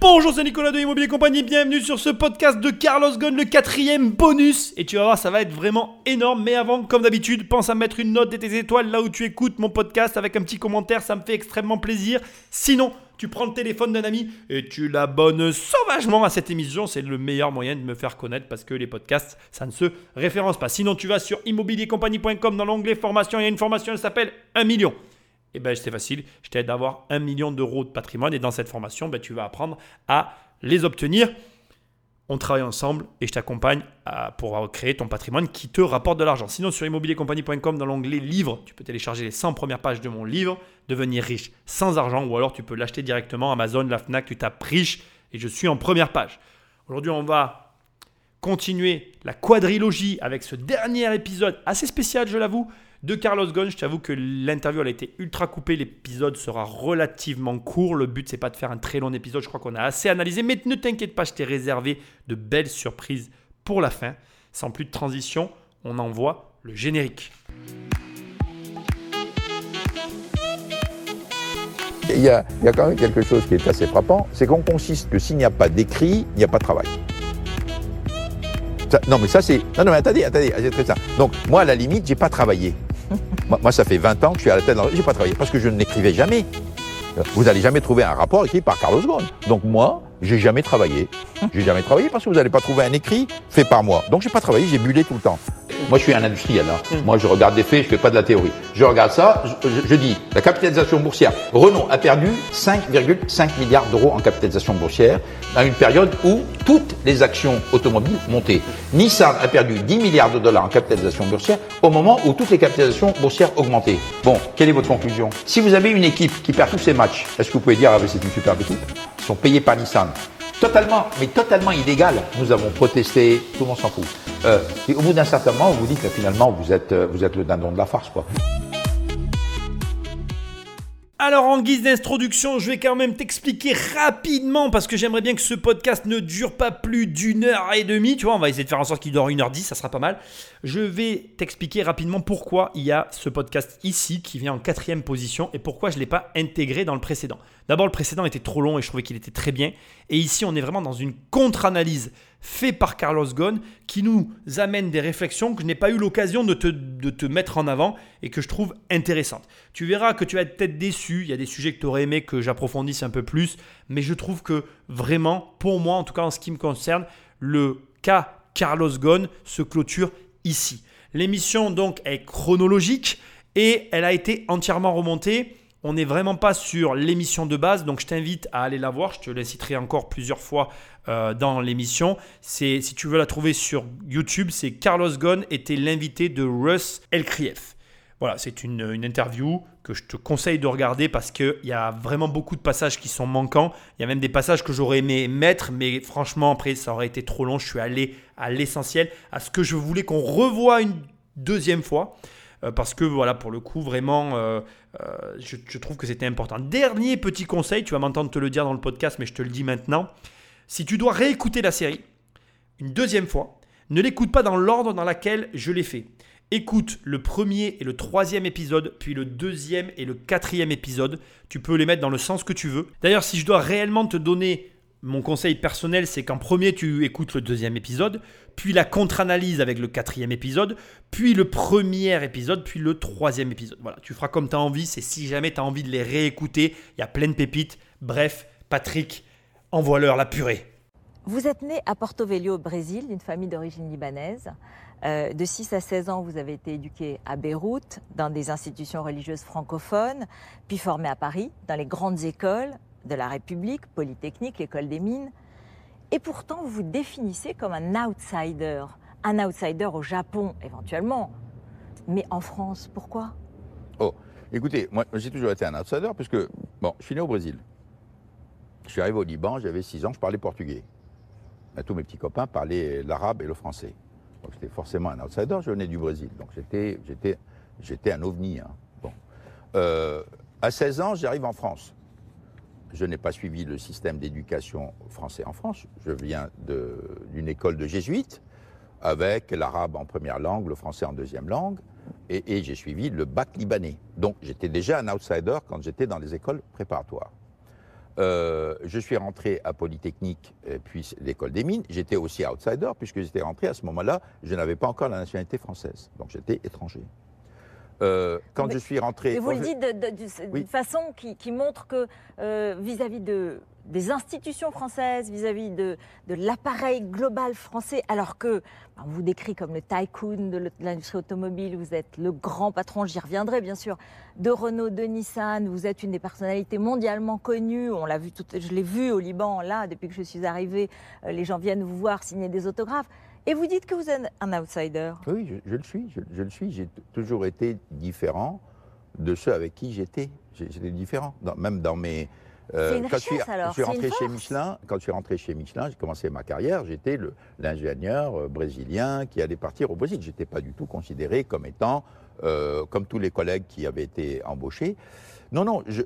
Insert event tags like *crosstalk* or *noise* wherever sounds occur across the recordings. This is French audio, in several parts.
Bonjour, c'est Nicolas de Immobilier Compagnie, bienvenue sur ce podcast de Carlos Ghosn, le quatrième bonus. Et tu vas voir, ça va être vraiment énorme. Mais avant, comme d'habitude, pense à mettre une note et tes étoiles là où tu écoutes mon podcast avec un petit commentaire, ça me fait extrêmement plaisir. Sinon, tu prends le téléphone d'un ami et tu l'abonnes sauvagement à cette émission. C'est le meilleur moyen de me faire connaître parce que les podcasts, ça ne se référence pas. Sinon, tu vas sur immobiliercompagnie.com dans l'onglet formation. Il y a une formation, elle s'appelle 1 million. Et ben c'est facile, je t'aide à avoir un million d'euros de patrimoine et dans cette formation, ben, tu vas apprendre à les obtenir. On travaille ensemble et je t'accompagne pour créer ton patrimoine qui te rapporte de l'argent. Sinon, sur immobiliercompagnie.com, dans l'onglet livre, tu peux télécharger les 100 premières pages de mon livre, devenir riche sans argent, ou alors tu peux l'acheter directement Amazon, la Fnac, tu tapes riche et je suis en première page. Aujourd'hui, on va continuer la quadrilogie avec ce dernier épisode assez spécial, je l'avoue, de Carlos Ghosn. Je t'avoue que l'interview a été ultra coupée. L'épisode sera relativement court. Le but, c'est pas de faire un très long épisode. Je crois qu'on a assez analysé. Mais ne t'inquiète pas, je t'ai réservé de belles surprises pour la fin. Sans plus de transition, on envoie le générique. Il y, a, quand même quelque chose qui est assez frappant, c'est qu'on consiste que s'il n'y a pas d'écrit, il n'y a pas de travail. Non, mais ça, c'est. Non, non, mais attendez, attendez, c'est très ça. Donc, moi, à la limite, j'ai pas travaillé. Moi, ça fait 20 ans que je suis à la tête. J'ai pas travaillé parce que je n'écrivais jamais. Vous n'allez jamais trouver un rapport écrit par Carlos Ghosn. Donc, moi, j'ai jamais travaillé. J'ai jamais travaillé parce que vous n'allez pas trouver un écrit fait par moi. Donc, j'ai pas travaillé, j'ai bullé tout le temps. Moi, je suis un industriel. hein. Moi, je regarde des faits, je fais pas de la théorie. Je regarde ça, je, dis, la capitalisation boursière. Renault a perdu 5,5 milliards d'euros en capitalisation boursière à une période où toutes les actions automobiles montaient. Nissan a perdu 10 milliards de dollars en capitalisation boursière au moment où toutes les capitalisations boursières augmentaient. Bon, quelle est votre conclusion? Si vous avez une équipe qui perd tous ses matchs, est-ce que vous pouvez dire, ah, c'est une superbe équipe? Sont payés par Nissan. Totalement, mais totalement illégal. Nous avons protesté, tout le monde s'en fout. Euh, et au bout d'un certain moment, vous dites que finalement, vous êtes, euh, vous êtes le dindon de la farce, quoi. Alors en guise d'introduction, je vais quand même t'expliquer rapidement parce que j'aimerais bien que ce podcast ne dure pas plus d'une heure et demie. Tu vois, on va essayer de faire en sorte qu'il dure une heure dix, ça sera pas mal. Je vais t'expliquer rapidement pourquoi il y a ce podcast ici qui vient en quatrième position et pourquoi je ne l'ai pas intégré dans le précédent. D'abord, le précédent était trop long et je trouvais qu'il était très bien. Et ici, on est vraiment dans une contre-analyse faite par Carlos Ghosn qui nous amène des réflexions que je n'ai pas eu l'occasion de te, de te mettre en avant et que je trouve intéressantes. Tu verras que tu vas être peut-être déçu. Il y a des sujets que tu aurais aimé que j'approfondisse un peu plus. Mais je trouve que vraiment, pour moi, en tout cas en ce qui me concerne, le cas Carlos Ghosn se clôture ici. L'émission donc est chronologique et elle a été entièrement remontée. On n'est vraiment pas sur l'émission de base, donc je t'invite à aller la voir. Je te la citerai encore plusieurs fois euh, dans l'émission. C'est si tu veux la trouver sur YouTube, c'est Carlos Ghosn était l'invité de Russ Elkrief. Voilà, c'est une, interview que je te conseille de regarder parce qu'il y a vraiment beaucoup de passages qui sont manquants. Il y a même des passages que j'aurais aimé mettre, mais franchement, après, ça aurait été trop long. Je suis allé à l'essentiel, à ce que je voulais qu'on revoie une deuxième fois. Euh, parce que voilà, pour le coup, vraiment, euh, euh, je, je trouve que c'était important. Dernier petit conseil, tu vas m'entendre te le dire dans le podcast, mais je te le dis maintenant. Si tu dois réécouter la série une deuxième fois, ne l'écoute pas dans l'ordre dans lequel je l'ai fait. Écoute le premier et le troisième épisode, puis le deuxième et le quatrième épisode. Tu peux les mettre dans le sens que tu veux. D'ailleurs, si je dois réellement te donner mon conseil personnel, c'est qu'en premier, tu écoutes le deuxième épisode, puis la contre-analyse avec le quatrième épisode, puis le premier épisode, puis le troisième épisode. Voilà, tu feras comme tu as envie. C'est si jamais tu as envie de les réécouter. Il y a plein de pépites. Bref, Patrick, envoie-leur la purée. Vous êtes né à Porto Velho, au Brésil, d'une famille d'origine libanaise. Euh, de 6 à 16 ans, vous avez été éduqué à Beyrouth, dans des institutions religieuses francophones, puis formé à Paris, dans les grandes écoles de la République, Polytechnique, l'école des mines. Et pourtant, vous vous définissez comme un outsider. Un outsider au Japon, éventuellement. Mais en France, pourquoi? Oh, écoutez, moi, j'ai toujours été un outsider parce que, bon, je suis né au Brésil. Je suis arrivé au Liban, j'avais 6 ans, je parlais portugais. Tous mes petits copains parlaient l'arabe et le français. Donc j'étais forcément un outsider, je venais du Brésil. Donc j'étais, j'étais, j'étais un ovni. hein. Bon. Euh, à 16 ans, j'arrive en France. Je n'ai pas suivi le système d'éducation français en France. Je viens d'une école de jésuites avec l'arabe en première langue, le français en deuxième langue, et, j'ai suivi le bac libanais. Donc j'étais déjà un outsider quand j'étais dans les écoles préparatoires. Euh, je suis rentré à Polytechnique, puis l'école des mines. J'étais aussi outsider, puisque j'étais rentré à ce moment-là, je n'avais pas encore la nationalité française. Donc j'étais étranger. Euh, quand je suis rentré. Et vous le dites d'une façon qui, montre que euh, vis-à-vis de, des institutions françaises, vis-à-vis de, de l'appareil global français, alors que ben, on vous décrit comme le tycoon de l'industrie automobile, vous êtes le grand patron, j'y reviendrai bien sûr, de Renault, de Nissan, vous êtes une des personnalités mondialement connues, on l'a vu, tout, je l'ai vu au Liban, là, depuis que je suis arrivée, euh, les gens viennent vous voir signer des autographes. Et vous dites que vous êtes un outsider Oui, je, le suis. Je, le suis. J'ai toujours été différent de ceux avec qui j'étais. J'étais différent, même dans mes. Euh, quand, je suis, je suis rentré chez Michelin, quand je suis rentré chez Michelin, j'ai commencé ma carrière, j'étais l'ingénieur euh, brésilien qui allait partir au Brésil. Je n'étais pas du tout considéré comme étant, euh, comme tous les collègues qui avaient été embauchés. Non, non, je,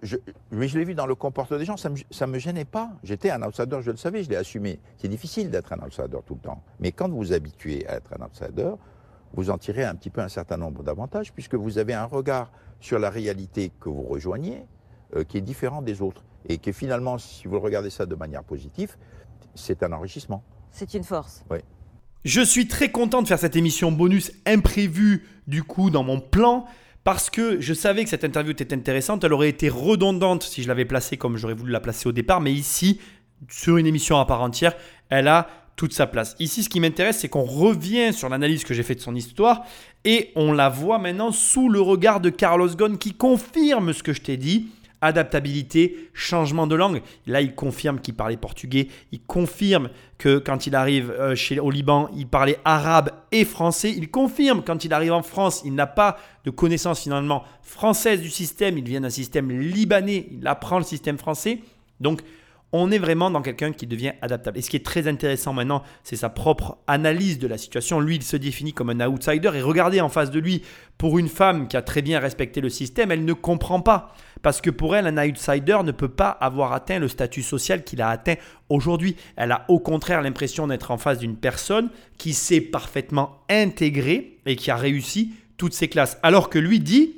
mais je l'ai vu dans le comportement des gens, ça ne me, gênait pas. J'étais un outsider, je le savais, je l'ai assumé. C'est difficile d'être un outsider tout le temps. Mais quand vous vous habituez à être un outsider, vous en tirez un petit peu un certain nombre d'avantages, puisque vous avez un regard sur la réalité que vous rejoignez, euh, qui est différent des autres. Et qui finalement, si vous regardez ça de manière positive, c'est un enrichissement. C'est une force. Oui. Je suis très content de faire cette émission bonus imprévue, du coup, dans mon plan parce que je savais que cette interview était intéressante. Elle aurait été redondante si je l'avais placée comme j'aurais voulu la placer au départ, mais ici, sur une émission à part entière, elle a toute sa place. Ici, ce qui m'intéresse, c'est qu'on revient sur l'analyse que j'ai faite de son histoire et on la voit maintenant sous le regard de Carlos Ghosn qui confirme ce que je t'ai dit adaptabilité, changement de langue. Là, il confirme qu'il parlait portugais. Il confirme que quand il arrive euh, chez, au Liban, il parlait arabe et français. Il confirme quand il arrive en France, il n'a pas de connaissance finalement française du système. Il vient d'un système libanais. Il apprend le système français. Donc, on est vraiment dans quelqu'un qui devient adaptable. Et ce qui est très intéressant maintenant, c'est sa propre analyse de la situation. Lui, il se définit comme un outsider. Et regardez en face de lui, pour une femme qui a très bien respecté le système, elle ne comprend pas. Parce que pour elle, un outsider ne peut pas avoir atteint le statut social qu'il a atteint aujourd'hui. Elle a au contraire l'impression d'être en face d'une personne qui s'est parfaitement intégrée et qui a réussi toutes ses classes. Alors que lui dit,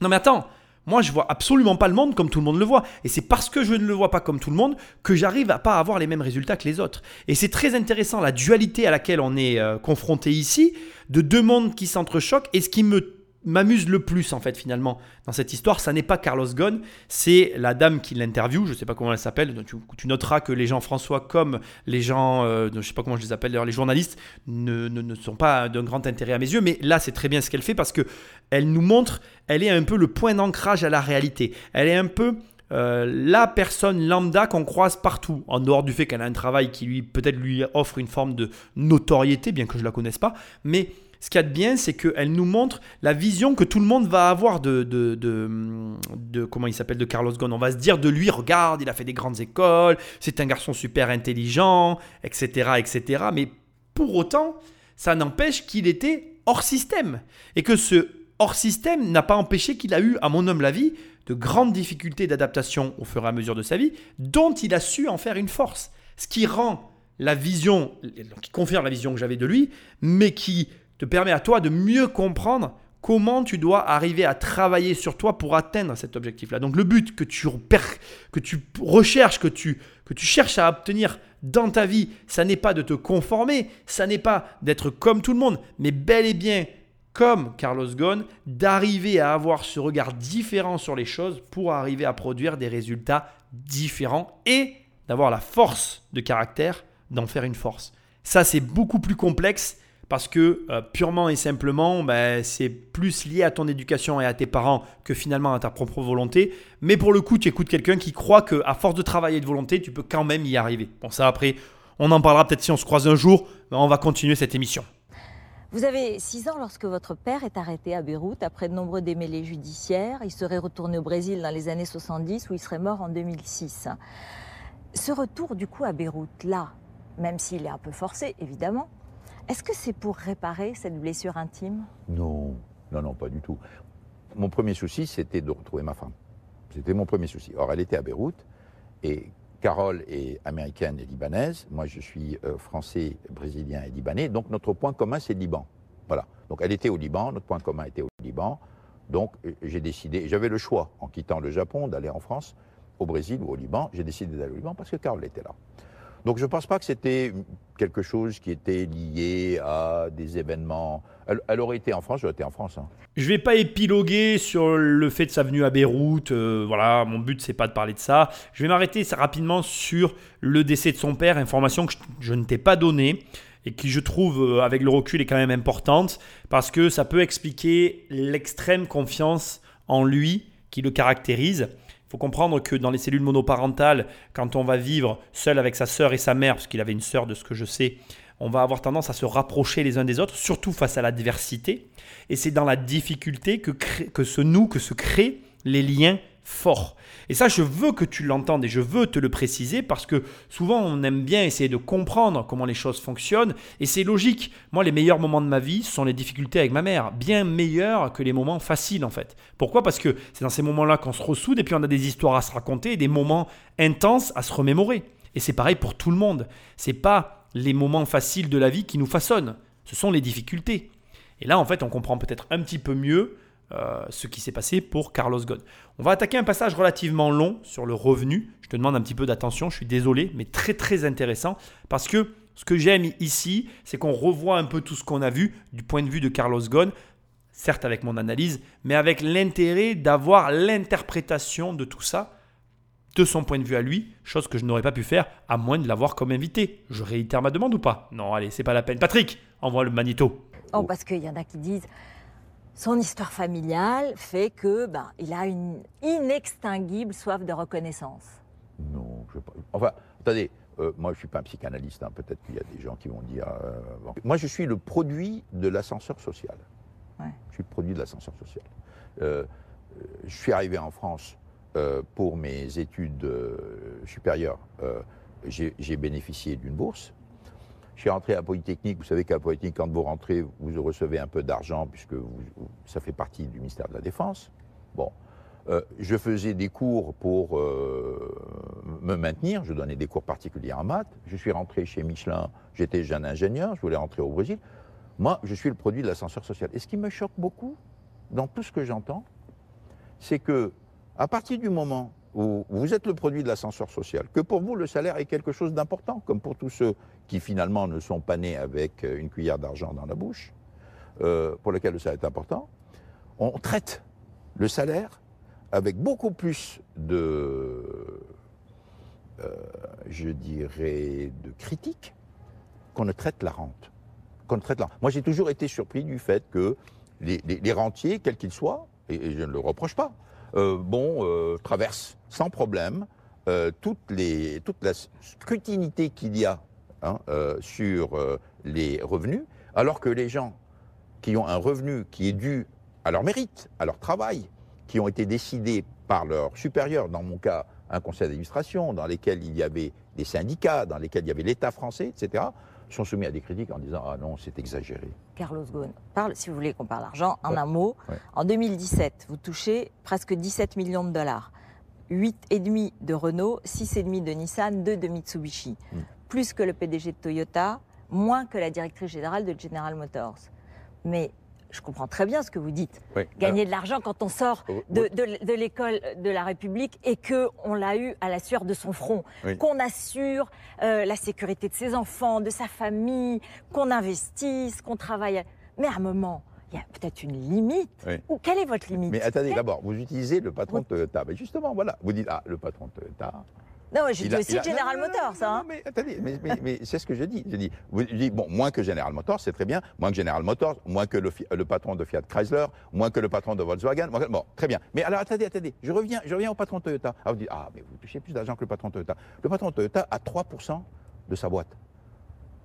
non mais attends, moi, je vois absolument pas le monde comme tout le monde le voit. Et c'est parce que je ne le vois pas comme tout le monde que j'arrive à pas avoir les mêmes résultats que les autres. Et c'est très intéressant la dualité à laquelle on est euh, confronté ici, de deux mondes qui s'entrechoquent. Et ce qui me m'amuse le plus en fait finalement dans cette histoire, ça n'est pas Carlos Ghosn, c'est la dame qui l'interviewe, je ne sais pas comment elle s'appelle, tu, noteras que les gens François comme les gens, euh, je ne sais pas comment je les appelle d'ailleurs, les journalistes ne, ne, ne sont pas d'un grand intérêt à mes yeux, mais là c'est très bien ce qu'elle fait parce que elle nous montre, elle est un peu le point d'ancrage à la réalité, elle est un peu euh, la personne lambda qu'on croise partout, en dehors du fait qu'elle a un travail qui lui peut-être lui offre une forme de notoriété, bien que je la connaisse pas, mais ce qu'il y a de bien, c'est qu'elle nous montre la vision que tout le monde va avoir de, de, de, comment il s'appelle, de Carlos Ghosn. On va se dire de lui, regarde, il a fait des grandes écoles, c'est un garçon super intelligent, etc., etc. Mais pour autant, ça n'empêche qu'il était hors système. Et que ce hors système n'a pas empêché qu'il a eu, à mon homme la vie, de grandes difficultés d'adaptation au fur et à mesure de sa vie, dont il a su en faire une force. Ce qui rend la vision, qui confirme la vision que j'avais de lui, mais qui te permet à toi de mieux comprendre comment tu dois arriver à travailler sur toi pour atteindre cet objectif-là. Donc le but que tu, que tu recherches, que tu, que tu cherches à obtenir dans ta vie, ça n'est pas de te conformer, ça n'est pas d'être comme tout le monde, mais bel et bien comme Carlos Ghosn, d'arriver à avoir ce regard différent sur les choses pour arriver à produire des résultats différents et d'avoir la force de caractère d'en faire une force. Ça, c'est beaucoup plus complexe parce que euh, purement et simplement, ben, c'est plus lié à ton éducation et à tes parents que finalement à ta propre volonté. Mais pour le coup, tu écoutes quelqu'un qui croit qu'à force de travail et de volonté, tu peux quand même y arriver. Bon, ça après, on en parlera peut-être si on se croise un jour, mais on va continuer cette émission. Vous avez 6 ans lorsque votre père est arrêté à Beyrouth après de nombreux démêlés judiciaires. Il serait retourné au Brésil dans les années 70 où il serait mort en 2006. Ce retour du coup à Beyrouth, là, même s'il est un peu forcé évidemment, est-ce que c'est pour réparer cette blessure intime? Non, non, non, pas du tout. Mon premier souci, c'était de retrouver ma femme. C'était mon premier souci. Or, elle était à Beyrouth et Carole est américaine et libanaise. Moi, je suis euh, français, brésilien et libanais. Donc, notre point commun, c'est le Liban. Voilà. Donc, elle était au Liban, notre point commun était au Liban. Donc, euh, j'ai décidé, j'avais le choix, en quittant le Japon, d'aller en France au Brésil ou au Liban. J'ai décidé d'aller au Liban parce que Carole était là. Donc je ne pense pas que c'était quelque chose qui était lié à des événements. Elle, aurait été en France, j'aurais été en France. Hein. Je ne vais pas épiloguer sur le fait de sa venue à Beyrouth. Euh, voilà, mon but c'est pas de parler de ça. Je vais m'arrêter rapidement sur le décès de son père, information que je, ne t'ai pas donnée et qui je trouve euh, avec le recul est quand même importante parce que ça peut expliquer l'extrême confiance en lui qui le caractérise. Faut comprendre que dans les cellules monoparentales, quand on va vivre seul avec sa sœur et sa mère, parce qu'il avait une sœur de ce que je sais, on va avoir tendance à se rapprocher les uns des autres, surtout face à l'adversité. Et c'est dans la difficulté que, que se nouent, que se créent les liens forts. Et ça, je veux que tu l'entendes et je veux te le préciser parce que souvent on aime bien essayer de comprendre comment les choses fonctionnent et c'est logique. Moi, les meilleurs moments de ma vie sont les difficultés avec ma mère, bien meilleurs que les moments faciles en fait. Pourquoi? Parce que c'est dans ces moments-là qu'on se ressoude et puis on a des histoires à se raconter et des moments intenses à se remémorer. Et c'est pareil pour tout le monde. C'est pas les moments faciles de la vie qui nous façonnent, ce sont les difficultés. Et là, en fait, on comprend peut-être un petit peu mieux euh, ce qui s'est passé pour Carlos Ghosn. On va attaquer un passage relativement long sur le revenu. Je te demande un petit peu d'attention, je suis désolé, mais très très intéressant parce que ce que j'aime ici, c'est qu'on revoit un peu tout ce qu'on a vu du point de vue de Carlos Ghosn, certes avec mon analyse, mais avec l'intérêt d'avoir l'interprétation de tout ça de son point de vue à lui, chose que je n'aurais pas pu faire à moins de l'avoir comme invité. Je réitère ma demande ou pas? Non, allez, c'est pas la peine. Patrick, envoie le magnéto. Oh, parce qu'il y en a qui disent son histoire familiale fait que ben, il a une inextinguible soif de reconnaissance. Non, je pas. Enfin, attendez, euh, moi je ne suis pas un psychanalyste, hein. peut-être qu'il y a des gens qui vont dire. Euh, moi je suis le produit de l'ascenseur social. Je suis le produit de l'ascenseur social. Euh, je suis arrivé en France pour mes études supérieures. J'ai bénéficié d'une bourse je suis rentré à Polytechnique. Vous savez qu'à Polytechnique, quand vous rentrez, vous recevez un peu d'argent puisque ça fait partie du ministère de la Défense. Bon. Euh, je faisais des cours pour euh, me maintenir. Je donnais des cours particuliers en maths. Je suis rentré chez Michelin. J'étais jeune ingénieur. Je voulais rentrer au Brésil. Moi, je suis le produit de l'ascenseur social. Et ce qui me choque beaucoup dans tout ce que j'entends, c'est que à partir du moment vous êtes le produit de l'ascenseur social, que pour vous le salaire est quelque chose d'important, comme pour tous ceux qui finalement ne sont pas nés avec euh, une cuillère d'argent dans la bouche, euh, pour lesquels le salaire est important, on traite le salaire avec beaucoup plus de, euh, je dirais, de critiques qu'on ne traite la rente. Qu'on traite la... Moi, j'ai toujours été surpris du fait que les, rentiers, quels qu'ils soient, et je ne le reproche pas, euh, bon, euh, traverse sans problème euh, toute, la scrutinité qu'il y a hein, sur les revenus, alors que les gens qui ont un revenu qui est dû à leur mérite, à leur travail, qui ont été décidés par leurs supérieurs, dans mon cas un conseil d'administration, dans lesquels il y avait des syndicats, dans lesquels il y avait l'État français, etc., sont soumis à des critiques en disant Ah non, c'est exagéré. Carlos Ghosn, parle, si vous voulez qu'on parle argent, en un mot. En 2017, vous touchez presque 17 millions de dollars. 8,5 de Renault, 6,5 de Nissan, 2 de Mitsubishi. Hmm. Plus que le PDG de Toyota, moins que la directrice générale de General Motors. Mais je comprends très bien ce que vous dites. Gagner de l'argent quand on sort oh, de, de, l'école de la République et que on l'a eu à la sueur de son front, qu'on assure euh, la sécurité de ses enfants, de sa famille, qu'on investisse, qu'on travaille. Mais à un moment, il y a peut-être une limite. Ou quelle est votre limite? Mais attendez, d'abord, vous utilisez le patron de Toyota. Mais justement, voilà, vous dites ah le patron de Toyota. Non, j'ai dit aussi General Motors, ça. Hein. mais attendez, mais, *laughs* c'est ce que je dis. Je dis, vous dites, bon, moins que General Motors, c'est très bien. Moins que General Motors, moins que le, patron de Fiat Chrysler, moins que le patron de Volkswagen. bon, très bien. Mais alors, attendez, attendez. Je reviens, je reviens au patron de Toyota. Ah, vous dites, ah, mais vous touchez plus d'argent que le patron de Toyota. Le patron de Toyota a 3% de sa boîte.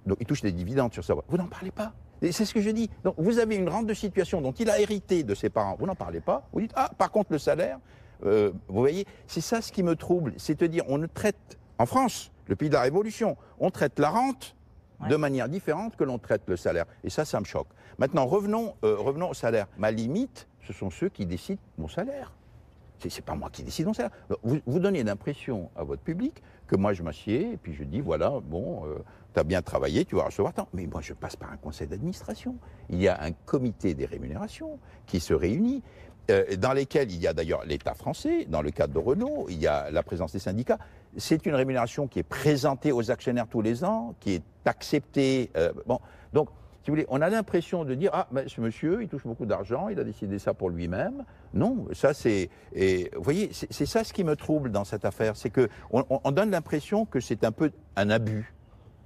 Donc, il touche des dividendes sur sa boîte. Vous n'en parlez pas. C'est ce que je dis. Donc, vous avez une rente de situation dont il a hérité de ses parents. Vous n'en parlez pas. Vous dites, ah, par contre, le salaire, euh, vous voyez, c'est ça ce qui me trouble. C'est de dire, on ne traite en France, le pays de la Révolution, on traite la rente de manière différente que l'on traite le salaire. Et ça, ça me choque. Maintenant, revenons, euh, revenons au salaire. Ma limite, ce sont ceux qui décident mon salaire. Ce n'est pas moi qui décide mon salaire. Vous, vous donnez l'impression à votre public que moi, je m'assieds et puis je dis, voilà, bon, euh, tu as bien travaillé, tu vas recevoir tant. Mais moi, je passe par un conseil d'administration. Il y a un comité des rémunérations qui se réunit euh, dans lesquels il y a d'ailleurs l'État français, dans le cadre de Renault, il y a la présence des syndicats. C'est une rémunération qui est présentée aux actionnaires tous les ans, qui est acceptée. euh, bon, donc, si vous voulez, on a l'impression de dire ah, ce monsieur, il touche beaucoup d'argent, il a décidé ça pour lui-même. Non, ça c'est, vous voyez, c'est ça ce qui me trouble dans cette affaire, c'est que on- on donne l'impression que c'est un peu un abus.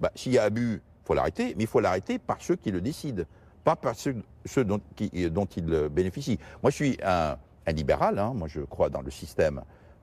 Bah, S'il y a abus, il faut l'arrêter, mais il faut l'arrêter par ceux qui le décident, pas par ceux, ceux dont, qui- dont il euh, bénéficie. Moi, je suis un, libéral, hein, moi je crois dans le système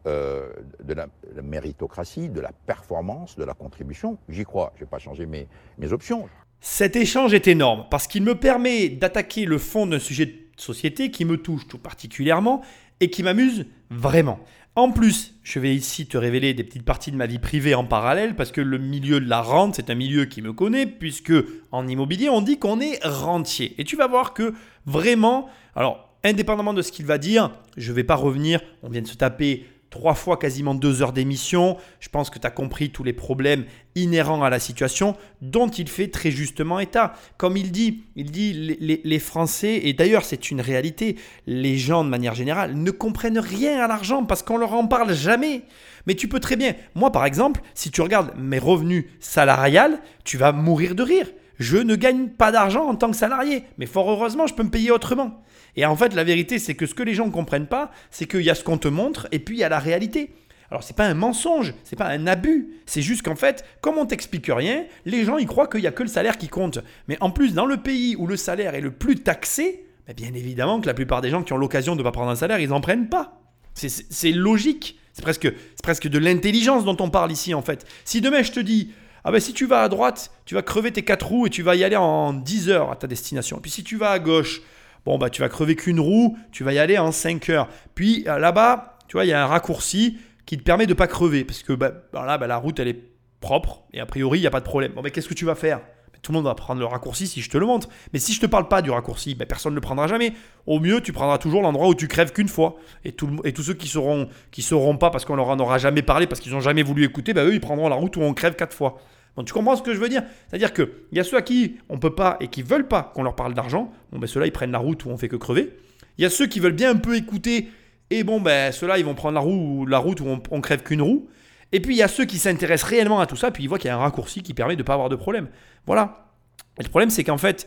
euh, de la, la méritocratie, de la performance, de la contribution. J'y crois, je ne vais pas changer mes, mes options. Cet échange est énorme parce qu'il me permet d'attaquer le fond d'un sujet de société qui me touche tout particulièrement et qui m'amuse vraiment. En plus, je vais ici te révéler des petites parties de ma vie privée en parallèle parce que le milieu de la rente, c'est un milieu qui me connaît puisque en immobilier, on dit qu'on est rentier. Et tu vas voir que vraiment, alors indépendamment de ce qu'il va dire, je ne vais pas revenir, on vient de se taper trois fois quasiment deux heures d'émission. Je pense que tu as compris tous les problèmes inhérents à la situation dont il fait très justement état. Comme il dit, il dit les, les- Français, et d'ailleurs c'est une réalité, les gens de manière générale ne comprennent rien à l'argent parce qu'on leur en parle jamais. Mais tu peux très bien, moi par exemple, si tu regardes mes revenus salariales, tu vas mourir de rire. Je ne gagne pas d'argent en tant que salarié, mais fort heureusement, je peux me payer autrement. Et en fait, la vérité, c'est que ce que les gens ne comprennent pas, c'est qu'il y a ce qu'on te montre et puis il y a la réalité. Alors, c'est pas un mensonge, c'est pas un abus. C'est juste qu'en fait, comme on t'explique rien, les gens ils croient qu'il y a que le salaire qui compte. Mais en plus, dans le pays où le salaire est le plus taxé, ben, bien évidemment que la plupart des gens qui ont l'occasion de ne pas prendre un salaire, ils n'en prennent pas. C'est- logique. C'est presque, c'est presque de l'intelligence dont on parle ici en fait. Si demain je te dis, ah ben si tu vas à droite, tu vas crever tes quatre roues et tu vas y aller en 10 heures à ta destination. Puis si tu vas à gauche, bon bah tu vas crever qu'une roue, tu vas y aller en 5 heures. Puis euh, là-bas, tu vois, il y a un raccourci qui te permet de pas crever parce que bah, là, bah, la route elle est propre et a priori il n'y a pas de problème. Bon ben qu'est-ce que tu vas faire? Tout le monde va prendre le raccourci si je te le montre. Mais si je te parle pas du raccourci, ben personne ne le prendra jamais. Au mieux, tu prendras toujours l'endroit où tu crèves qu'une fois. Et, tous ceux qui seront, sauront pas parce qu'on leur en aura jamais parlé, parce qu'ils n'ont jamais voulu écouter, ben eux, ils prendront la route où on crève quatre fois. Bon, tu comprends ce que je veux dire? C'est-à-dire qu'il y a ceux à qui on peut pas et qui veulent pas qu'on leur parle d'argent. Bon, ben ceux-là, ils prennent la route où on fait que crever. Il y a ceux qui veulent bien un peu écouter. Et bon, ben ceux-là, ils vont prendre la, route où on, on crève qu'une roue. Et puis il y a ceux qui s'intéressent réellement à tout ça, puis ils voient qu'il y a un raccourci qui permet de ne pas avoir de problème. Voilà. Et le problème, c'est qu'en fait,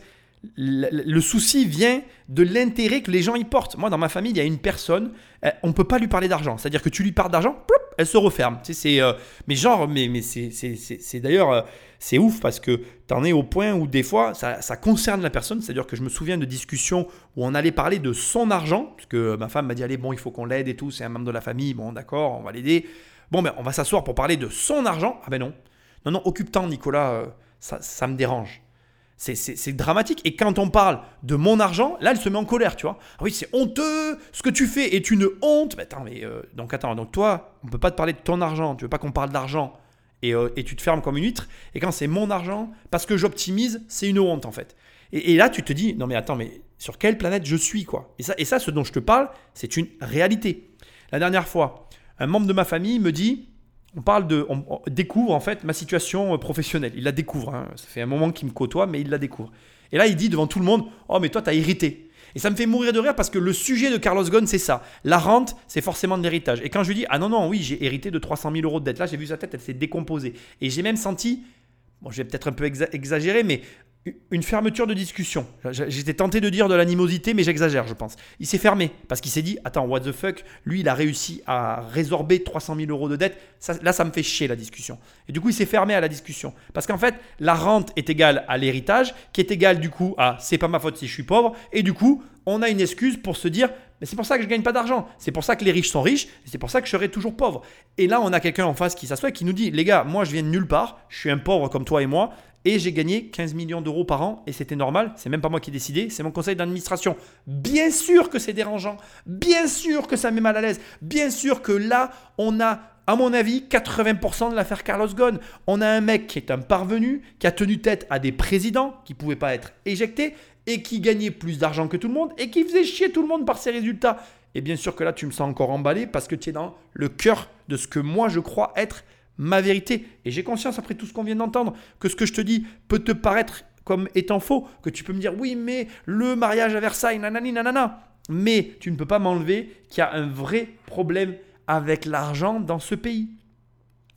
le, souci vient de l'intérêt que les gens y portent. Moi, dans ma famille, il y a une personne, euh, on ne peut pas lui parler d'argent. C'est-à-dire que tu lui parles d'argent, elle se referme. C'est, euh, mais genre, mais, mais c'est, d'ailleurs, euh, c'est ouf parce que tu en es au point où des fois, ça, ça concerne la personne. C'est-à-dire que je me souviens de discussions où on allait parler de son argent, parce que ma femme m'a dit, allez, bon, il faut qu'on l'aide et tout, c'est un membre de la famille, bon, d'accord, on va l'aider. Bon, ben, on va s'asseoir pour parler de son argent. Ah ben non. Non, non, occupe-toi, Nicolas, ça, ça me dérange. C'est- dramatique. Et quand on parle de mon argent, là, elle se met en colère, tu vois. Ah oui, c'est honteux. Ce que tu fais est une honte. Mais attends, mais euh, donc attends, donc toi, on peut pas te parler de ton argent. Tu veux pas qu'on parle d'argent et, euh, et tu te fermes comme une huître. Et quand c'est mon argent, parce que j'optimise, c'est une honte en fait. Et, et là, tu te dis, non mais attends, mais sur quelle planète je suis quoi? Et ça, et ça, ce dont je te parle, c'est une réalité. La dernière fois, un membre de ma famille me dit, on parle de, découvre en fait ma situation euh, professionnelle. Il la découvre. hein. Ça fait un moment qu'il me côtoie, mais il la découvre. Et là, il dit devant tout le monde, oh mais toi, t'as hérité. Et ça me fait mourir de rire parce que le sujet de Carlos Ghosn, c'est ça. La rente, c'est forcément de l'héritage. Et quand je lui dis, ah non, non, oui, j'ai hérité de 300 000 euros de dette, là, j'ai vu sa tête, elle s'est décomposée. Et j'ai même senti, bon, je vais peut-être un peu exa- exagérer, mais une fermeture de discussion. J'étais tenté de dire de l'animosité, mais j'exagère, je pense. Il s'est fermé parce qu'il s'est dit Attends, what the fuck Lui, il a réussi à résorber 300 000 euros de dette. Là, ça me fait chier la discussion. Et du coup, il s'est fermé à la discussion. Parce qu'en fait, la rente est égale à l'héritage, qui est égal du coup à c'est pas ma faute si je suis pauvre. Et du coup, on a une excuse pour se dire mais c'est pour ça que je gagne pas d'argent. C'est pour ça que les riches sont riches. et C'est pour ça que je serai toujours pauvre. Et là, on a quelqu'un en face qui s'assoit et qui nous dit les gars, moi, je viens de nulle part. Je suis un pauvre comme toi et moi. Et j'ai gagné 15 millions d'euros par an et c'était normal, c'est même pas moi qui ai décidé, c'est mon conseil d'administration. Bien sûr que c'est dérangeant, bien sûr que ça met mal à l'aise, bien sûr que là, on a, à mon avis, 80% de l'affaire Carlos Ghosn. On a un mec qui est un parvenu, qui a tenu tête à des présidents qui pouvaient pas être éjectés et qui gagnait plus d'argent que tout le monde et qui faisait chier tout le monde par ses résultats. Et bien sûr que là, tu me sens encore emballé parce que tu es dans le cœur de ce que moi je crois être ma vérité. Et j'ai conscience, après tout ce qu'on vient d'entendre, que ce que je te dis peut te paraître comme étant faux, que tu peux me dire oui, mais le mariage à Versailles, nanani, nanana. Mais tu ne peux pas m'enlever qu'il y a un vrai problème avec l'argent dans ce pays.